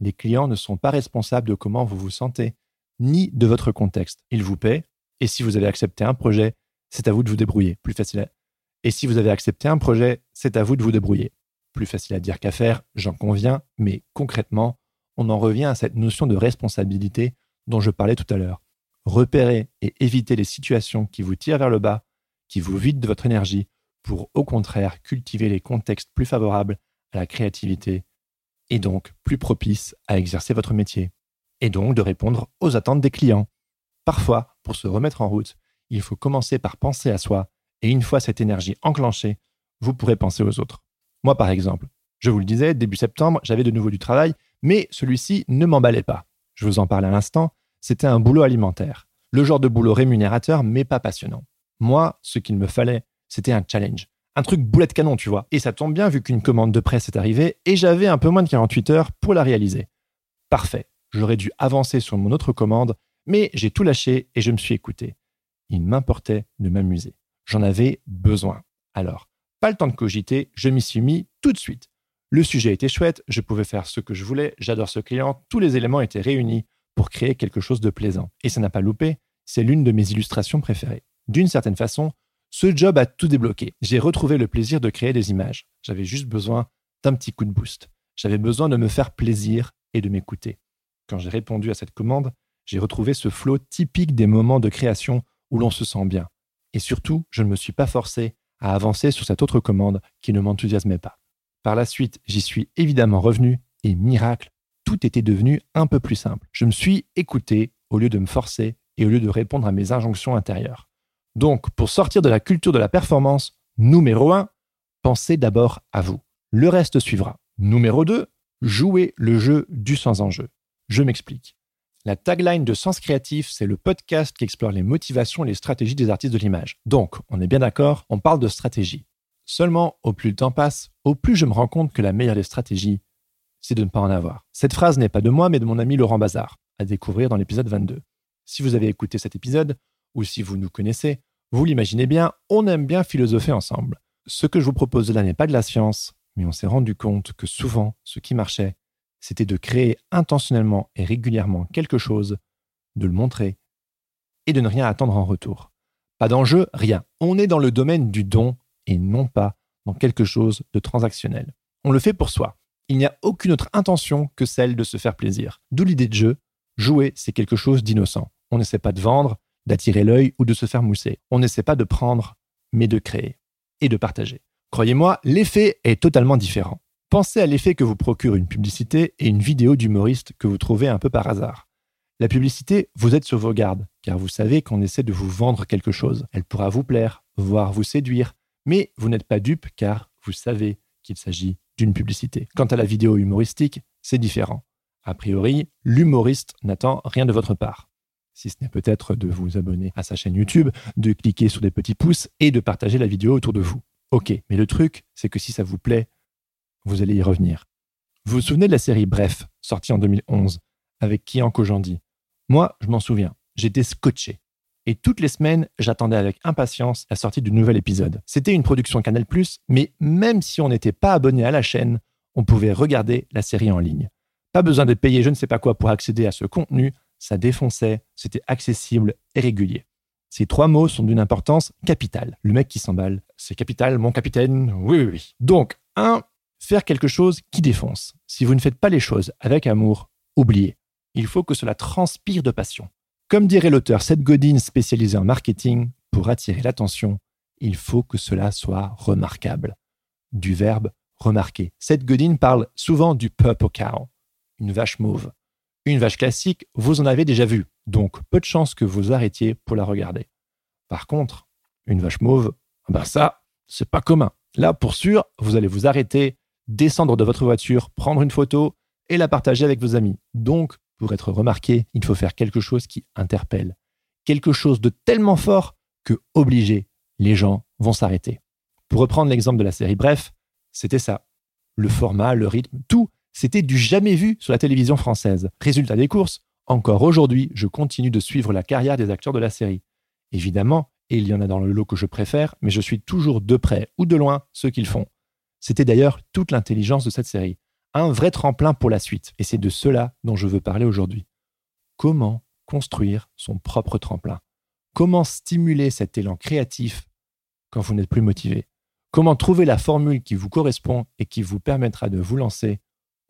Les clients ne sont pas responsables de comment vous vous sentez, ni de votre contexte. Ils vous paient, et si vous avez accepté un projet, c'est à vous de vous débrouiller. Plus facile à... Et si vous avez accepté un projet, c'est à vous de vous débrouiller. Plus facile à dire qu'à faire, j'en conviens, mais concrètement, on en revient à cette notion de responsabilité dont je parlais tout à l'heure. Repérer et éviter les situations qui vous tirent vers le bas, qui vous vident de votre énergie, pour au contraire cultiver les contextes plus favorables à la créativité et donc plus propices à exercer votre métier, et donc de répondre aux attentes des clients. Parfois, pour se remettre en route, il faut commencer par penser à soi et une fois cette énergie enclenchée, vous pourrez penser aux autres. Moi, par exemple, je vous le disais, début septembre, j'avais de nouveau du travail, mais celui-ci ne m'emballait pas. Je vous en parlais à l'instant, c'était un boulot alimentaire. Le genre de boulot rémunérateur, mais pas passionnant. Moi, ce qu'il me fallait, c'était un challenge. Un truc boulet de canon, tu vois. Et ça tombe bien vu qu'une commande de presse est arrivée et j'avais un peu moins de 48 heures pour la réaliser. Parfait. J'aurais dû avancer sur mon autre commande, mais j'ai tout lâché et je me suis écouté. Il m'importait de m'amuser. J'en avais besoin. Alors, pas le temps de cogiter, je m'y suis mis tout de suite. Le sujet était chouette, je pouvais faire ce que je voulais, j'adore ce client, tous les éléments étaient réunis pour créer quelque chose de plaisant. Et ça n'a pas loupé, c'est l'une de mes illustrations préférées. D'une certaine façon, ce job a tout débloqué. J'ai retrouvé le plaisir de créer des images. J'avais juste besoin d'un petit coup de boost. J'avais besoin de me faire plaisir et de m'écouter. Quand j'ai répondu à cette commande, j'ai retrouvé ce flot typique des moments de création où l'on se sent bien. Et surtout, je ne me suis pas forcé à avancer sur cette autre commande qui ne m'enthousiasmait pas. Par la suite, j'y suis évidemment revenu et miracle, tout était devenu un peu plus simple. Je me suis écouté au lieu de me forcer et au lieu de répondre à mes injonctions intérieures. Donc, pour sortir de la culture de la performance, numéro 1, pensez d'abord à vous. Le reste suivra. Numéro 2, jouez le jeu du sans enjeu. Je m'explique. La tagline de Sens Créatif, c'est le podcast qui explore les motivations et les stratégies des artistes de l'image. Donc, on est bien d'accord, on parle de stratégie. Seulement, au plus le temps passe, au plus je me rends compte que la meilleure des stratégies, c'est de ne pas en avoir. Cette phrase n'est pas de moi, mais de mon ami Laurent Bazar, à découvrir dans l'épisode 22. Si vous avez écouté cet épisode, ou si vous nous connaissez, vous l'imaginez bien, on aime bien philosopher ensemble. Ce que je vous propose là n'est pas de la science, mais on s'est rendu compte que souvent, ce qui marchait, c'était de créer intentionnellement et régulièrement quelque chose, de le montrer, et de ne rien attendre en retour. Pas d'enjeu, rien. On est dans le domaine du don et non pas dans quelque chose de transactionnel. On le fait pour soi. Il n'y a aucune autre intention que celle de se faire plaisir. D'où l'idée de jeu. Jouer, c'est quelque chose d'innocent. On n'essaie pas de vendre, d'attirer l'œil ou de se faire mousser. On n'essaie pas de prendre, mais de créer et de partager. Croyez-moi, l'effet est totalement différent. Pensez à l'effet que vous procure une publicité et une vidéo d'humoriste que vous trouvez un peu par hasard. La publicité, vous êtes sur vos gardes, car vous savez qu'on essaie de vous vendre quelque chose. Elle pourra vous plaire, voire vous séduire, mais vous n'êtes pas dupe car vous savez qu'il s'agit d'une publicité. Quant à la vidéo humoristique, c'est différent. A priori, l'humoriste n'attend rien de votre part. Si ce n'est peut-être de vous abonner à sa chaîne YouTube, de cliquer sur des petits pouces et de partager la vidéo autour de vous. Ok, mais le truc, c'est que si ça vous plaît, vous allez y revenir. Vous vous souvenez de la série Bref, sortie en 2011, avec Kian Kojandi? Moi, je m'en souviens, j'étais scotché. Et toutes les semaines, j'attendais avec impatience la sortie du nouvel épisode. C'était une production Canal+, mais même si on n'était pas abonné à la chaîne, on pouvait regarder la série en ligne. Pas besoin de payer je ne sais pas quoi pour accéder à ce contenu, ça défonçait, c'était accessible et régulier. Ces trois mots sont d'une importance capitale. Le mec qui s'emballe, c'est capital, mon capitaine, oui, oui, oui. Donc, un, faire quelque chose qui défonce. Si vous ne faites pas les choses avec amour, oubliez. Il faut que cela transpire de passion. Comme dirait l'auteur Seth Godin spécialisé en marketing, pour attirer l'attention, il faut que cela soit remarquable. Du verbe remarquer. Seth Godin parle souvent du purple cow, une vache mauve. Une vache classique, vous en avez déjà vu, donc peu de chances que vous arrêtiez pour la regarder. Par contre, une vache mauve, ben ça, c'est pas commun. Là, pour sûr, vous allez vous arrêter, descendre de votre voiture, prendre une photo et la partager avec vos amis. Donc, pour être remarqué, il faut faire quelque chose qui interpelle. Quelque chose de tellement fort que, obligé, les gens vont s'arrêter. Pour reprendre l'exemple de la série Bref, c'était ça. Le format, le rythme, tout, c'était du jamais vu sur la télévision française. Résultat des courses, encore aujourd'hui, je continue de suivre la carrière des acteurs de la série. Évidemment, il y en a dans le lot que je préfère, mais je suis toujours de près ou de loin ceux qu'ils font. C'était d'ailleurs toute l'intelligence de cette série un vrai tremplin pour la suite. Et c'est de cela dont je veux parler aujourd'hui. Comment construire son propre tremplin? Comment stimuler cet élan créatif quand vous n'êtes plus motivé? Comment trouver la formule qui vous correspond et qui vous permettra de vous lancer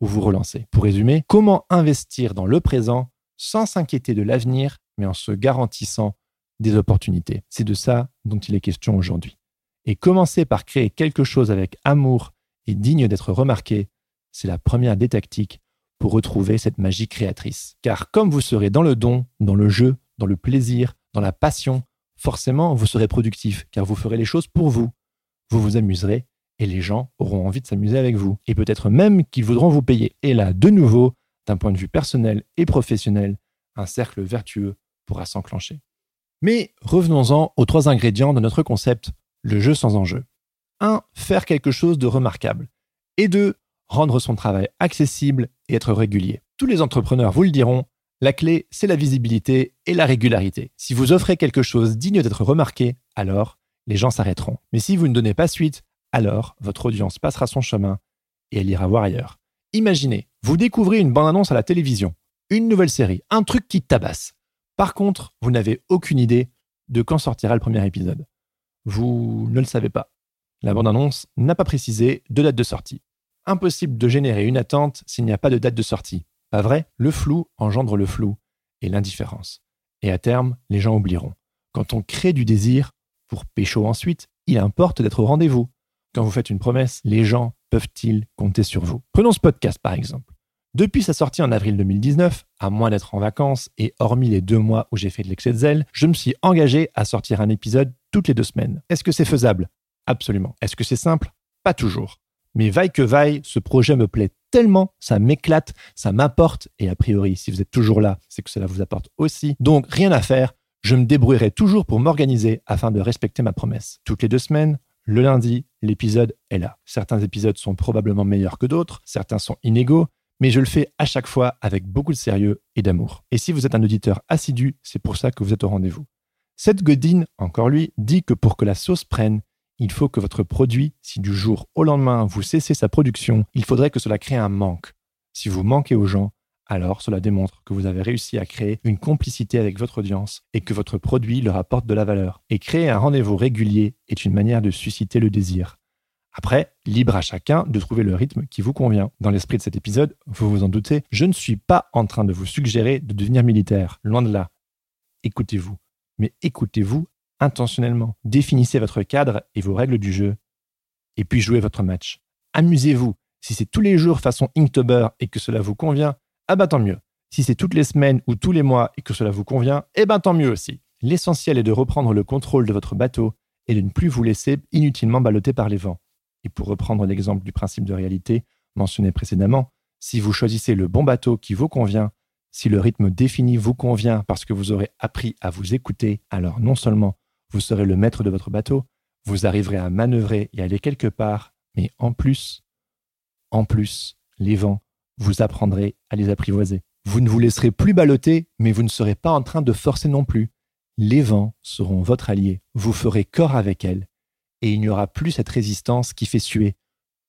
ou vous relancer Pour résumer, comment investir dans le présent sans s'inquiéter de l'avenir, mais en se garantissant des opportunités? C'est de ça dont il est question aujourd'hui. Et commencer par créer quelque chose avec amour et digne d'être remarqué, c'est la première des tactiques pour retrouver cette magie créatrice. Car comme vous serez dans le don, dans le jeu, dans le plaisir, dans la passion, forcément vous serez productif, car vous ferez les choses pour vous. Vous vous amuserez et les gens auront envie de s'amuser avec vous. Et peut-être même qu'ils voudront vous payer. Et là, de nouveau, d'un point de vue personnel et professionnel, un cercle vertueux pourra s'enclencher. Mais revenons-en aux trois ingrédients de notre concept, le jeu sans enjeu. 1. Faire quelque chose de remarquable. Et 2 rendre son travail accessible et être régulier. Tous les entrepreneurs vous le diront, la clé, c'est la visibilité et la régularité. Si vous offrez quelque chose digne d'être remarqué, alors les gens s'arrêteront. Mais si vous ne donnez pas suite, alors votre audience passera son chemin et elle ira voir ailleurs. Imaginez, vous découvrez une bande-annonce à la télévision, une nouvelle série, un truc qui tabasse. Par contre, vous n'avez aucune idée de quand sortira le premier épisode. Vous ne le savez pas. La bande-annonce n'a pas précisé de date de sortie. Impossible de générer une attente s'il n'y a pas de date de sortie. Pas vrai? Le flou engendre le flou et l'indifférence. Et à terme, les gens oublieront. Quand on crée du désir, pour pécho ensuite, il importe d'être au rendez-vous. Quand vous faites une promesse, les gens peuvent-ils compter sur vous? Prenons ce podcast par exemple. Depuis sa sortie en avril 2019, à moins d'être en vacances et hormis les deux mois où j'ai fait de l'excès de zèle, je me suis engagé à sortir un épisode toutes les deux semaines. Est-ce que c'est faisable? Absolument. Est-ce que c'est simple? Pas toujours. Mais vaille que vaille, ce projet me plaît tellement, ça m'éclate, ça m'apporte, et a priori, si vous êtes toujours là, c'est que cela vous apporte aussi. Donc, rien à faire, je me débrouillerai toujours pour m'organiser afin de respecter ma promesse. Toutes les deux semaines, le lundi, l'épisode est là. Certains épisodes sont probablement meilleurs que d'autres, certains sont inégaux, mais je le fais à chaque fois avec beaucoup de sérieux et d'amour. Et si vous êtes un auditeur assidu, c'est pour ça que vous êtes au rendez-vous. Seth Godin, encore lui, dit que pour que la sauce prenne, il faut que votre produit, si du jour au lendemain vous cessez sa production, il faudrait que cela crée un manque. Si vous manquez aux gens, alors cela démontre que vous avez réussi à créer une complicité avec votre audience et que votre produit leur apporte de la valeur. Et créer un rendez-vous régulier est une manière de susciter le désir. Après, libre à chacun de trouver le rythme qui vous convient. Dans l'esprit de cet épisode, vous vous en doutez, je ne suis pas en train de vous suggérer de devenir militaire, loin de là. Écoutez-vous, mais écoutez-vous intentionnellement. Définissez votre cadre et vos règles du jeu, et puis jouez votre match. Amusez-vous. Si c'est tous les jours façon Inktober et que cela vous convient, ah bah tant mieux. Si c'est toutes les semaines ou tous les mois et que cela vous convient, eh ben tant mieux aussi. L'essentiel est de reprendre le contrôle de votre bateau et de ne plus vous laisser inutilement balloter par les vents. Et pour reprendre l'exemple du principe de réalité mentionné précédemment, si vous choisissez le bon bateau qui vous convient, si le rythme défini vous convient parce que vous aurez appris à vous écouter, alors non seulement vous serez le maître de votre bateau, vous arriverez à manœuvrer et aller quelque part, mais en plus, en plus, les vents, vous apprendrez les apprivoiser. Vous ne vous laisserez plus balloter, mais vous ne serez pas en train de forcer non plus. Les vents seront votre allié, vous ferez corps avec elles, et il n'y aura plus cette résistance qui fait suer.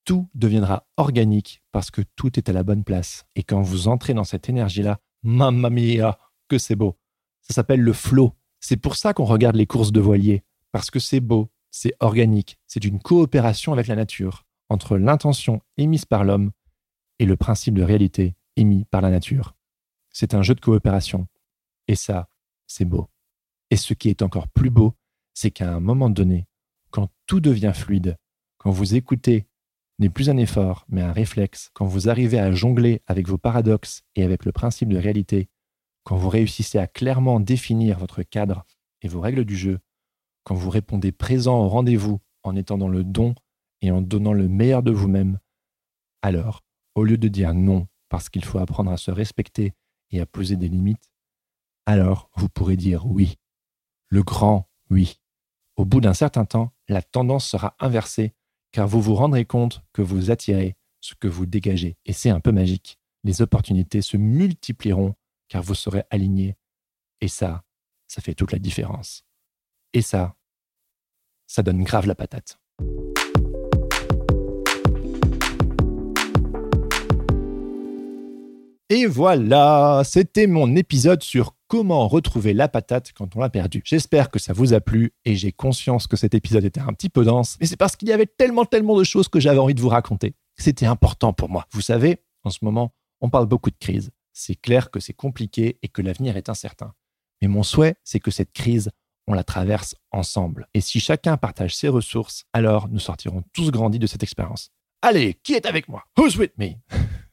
Tout deviendra organique parce que tout est à la bonne place. Et quand vous entrez dans cette énergie-là, mamma mia, que c'est beau. Ça s'appelle le flow. C'est pour ça qu'on regarde les courses de voiliers, parce que c'est beau, c'est organique, c'est une coopération avec la nature, entre l'intention émise par l'homme et le principe de réalité émis par la nature. C'est un jeu de coopération. Et ça, c'est beau. Et ce qui est encore plus beau, c'est qu'à un moment donné, quand tout devient fluide, quand vous écoutez n'est plus un effort, mais un réflexe, quand vous arrivez à jongler avec vos paradoxes et avec le principe de réalité, quand vous réussissez à clairement définir votre cadre et vos règles du jeu, quand vous répondez présent au rendez-vous en étant dans le don et en donnant le meilleur de vous-même, alors, au lieu de dire non parce qu'il faut apprendre à se respecter et à poser des limites, alors vous pourrez dire oui, le grand oui. Au bout d'un certain temps, la tendance sera inversée car vous vous rendrez compte que vous attirez ce que vous dégagez. Et c'est un peu magique. Les opportunités se multiplieront car vous serez aligné. Et ça, ça fait toute la différence. Et ça, ça donne grave la patate. Et voilà, c'était mon épisode sur comment retrouver la patate quand on l'a perdue. J'espère que ça vous a plu et j'ai conscience que cet épisode était un petit peu dense, mais c'est parce qu'il y avait tellement, tellement de choses que j'avais envie de vous raconter. C'était important pour moi. Vous savez, en ce moment, on parle beaucoup de crise. C'est clair que c'est compliqué et que l'avenir est incertain. Mais mon souhait, c'est que cette crise, on la traverse ensemble. Et si chacun partage ses ressources, alors nous sortirons tous grandis de cette expérience. Allez, qui est avec moi? Who's with me? (laughs)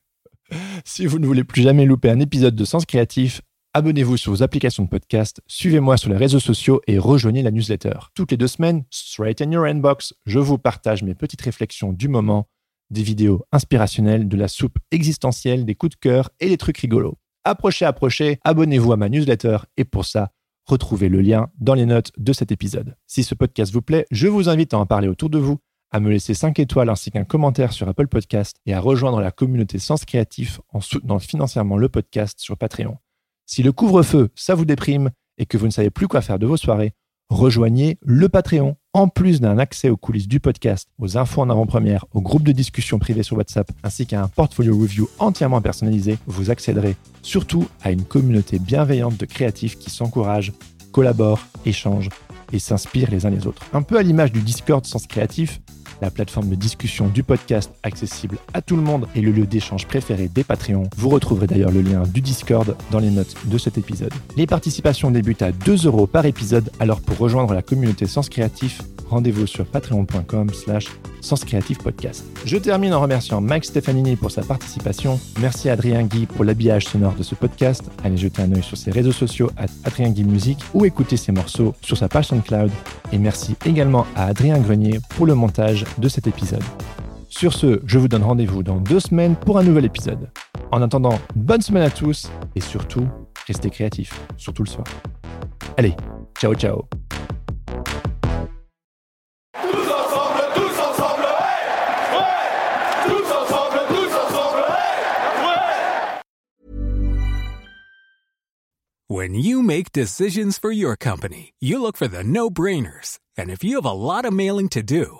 (laughs) si vous ne voulez plus jamais louper un épisode de Sens Créatif, abonnez-vous sur vos applications de podcast, suivez-moi sur les réseaux sociaux et rejoignez la newsletter. Toutes les deux semaines, straight in your inbox, je vous partage mes petites réflexions du moment, des vidéos inspirationnelles, de la soupe existentielle, des coups de cœur et des trucs rigolos. Approchez, approchez, abonnez-vous à ma newsletter et pour ça, retrouvez le lien dans les notes de cet épisode. Si ce podcast vous plaît, je vous invite à en parler autour de vous à me laisser 5 étoiles ainsi qu'un commentaire sur Apple Podcast et à rejoindre la communauté Sens Créatif en soutenant financièrement le podcast sur Patreon. Si le couvre-feu, ça vous déprime et que vous ne savez plus quoi faire de vos soirées, rejoignez le Patreon. En plus d'un accès aux coulisses du podcast, aux infos en avant-première, aux groupes de discussion privés sur WhatsApp, ainsi qu'à un portfolio review entièrement personnalisé, vous accéderez surtout à une communauté bienveillante de créatifs qui s'encouragent, collaborent, échangent et s'inspirent les uns les autres. Un peu à l'image du Discord Sens Créatif, la plateforme de discussion du podcast accessible à tout le monde et le lieu d'échange préféré des Patreons. Vous retrouverez d'ailleurs le lien du Discord dans les notes de cet épisode. Les participations débutent à 2 euros par épisode, alors pour rejoindre la communauté Sens Créatif, rendez-vous sur patreon.com slash Podcast. Je termine en remerciant Mike Stefanini pour sa participation. Merci Adrien Guy pour l'habillage sonore de ce podcast. Allez jeter un œil sur ses réseaux sociaux à Adrien Guy Musique ou écouter ses morceaux sur sa page SoundCloud. Et merci également à Adrien Grenier pour le montage de cet épisode. Sur ce, je vous donne rendez-vous dans deux semaines pour un nouvel épisode. En attendant, bonne semaine à tous et surtout, restez créatifs, surtout le soir. Allez, ciao ciao When you make decisions for your company, you look for the no-brainers. And if you have a lot of mailing to do,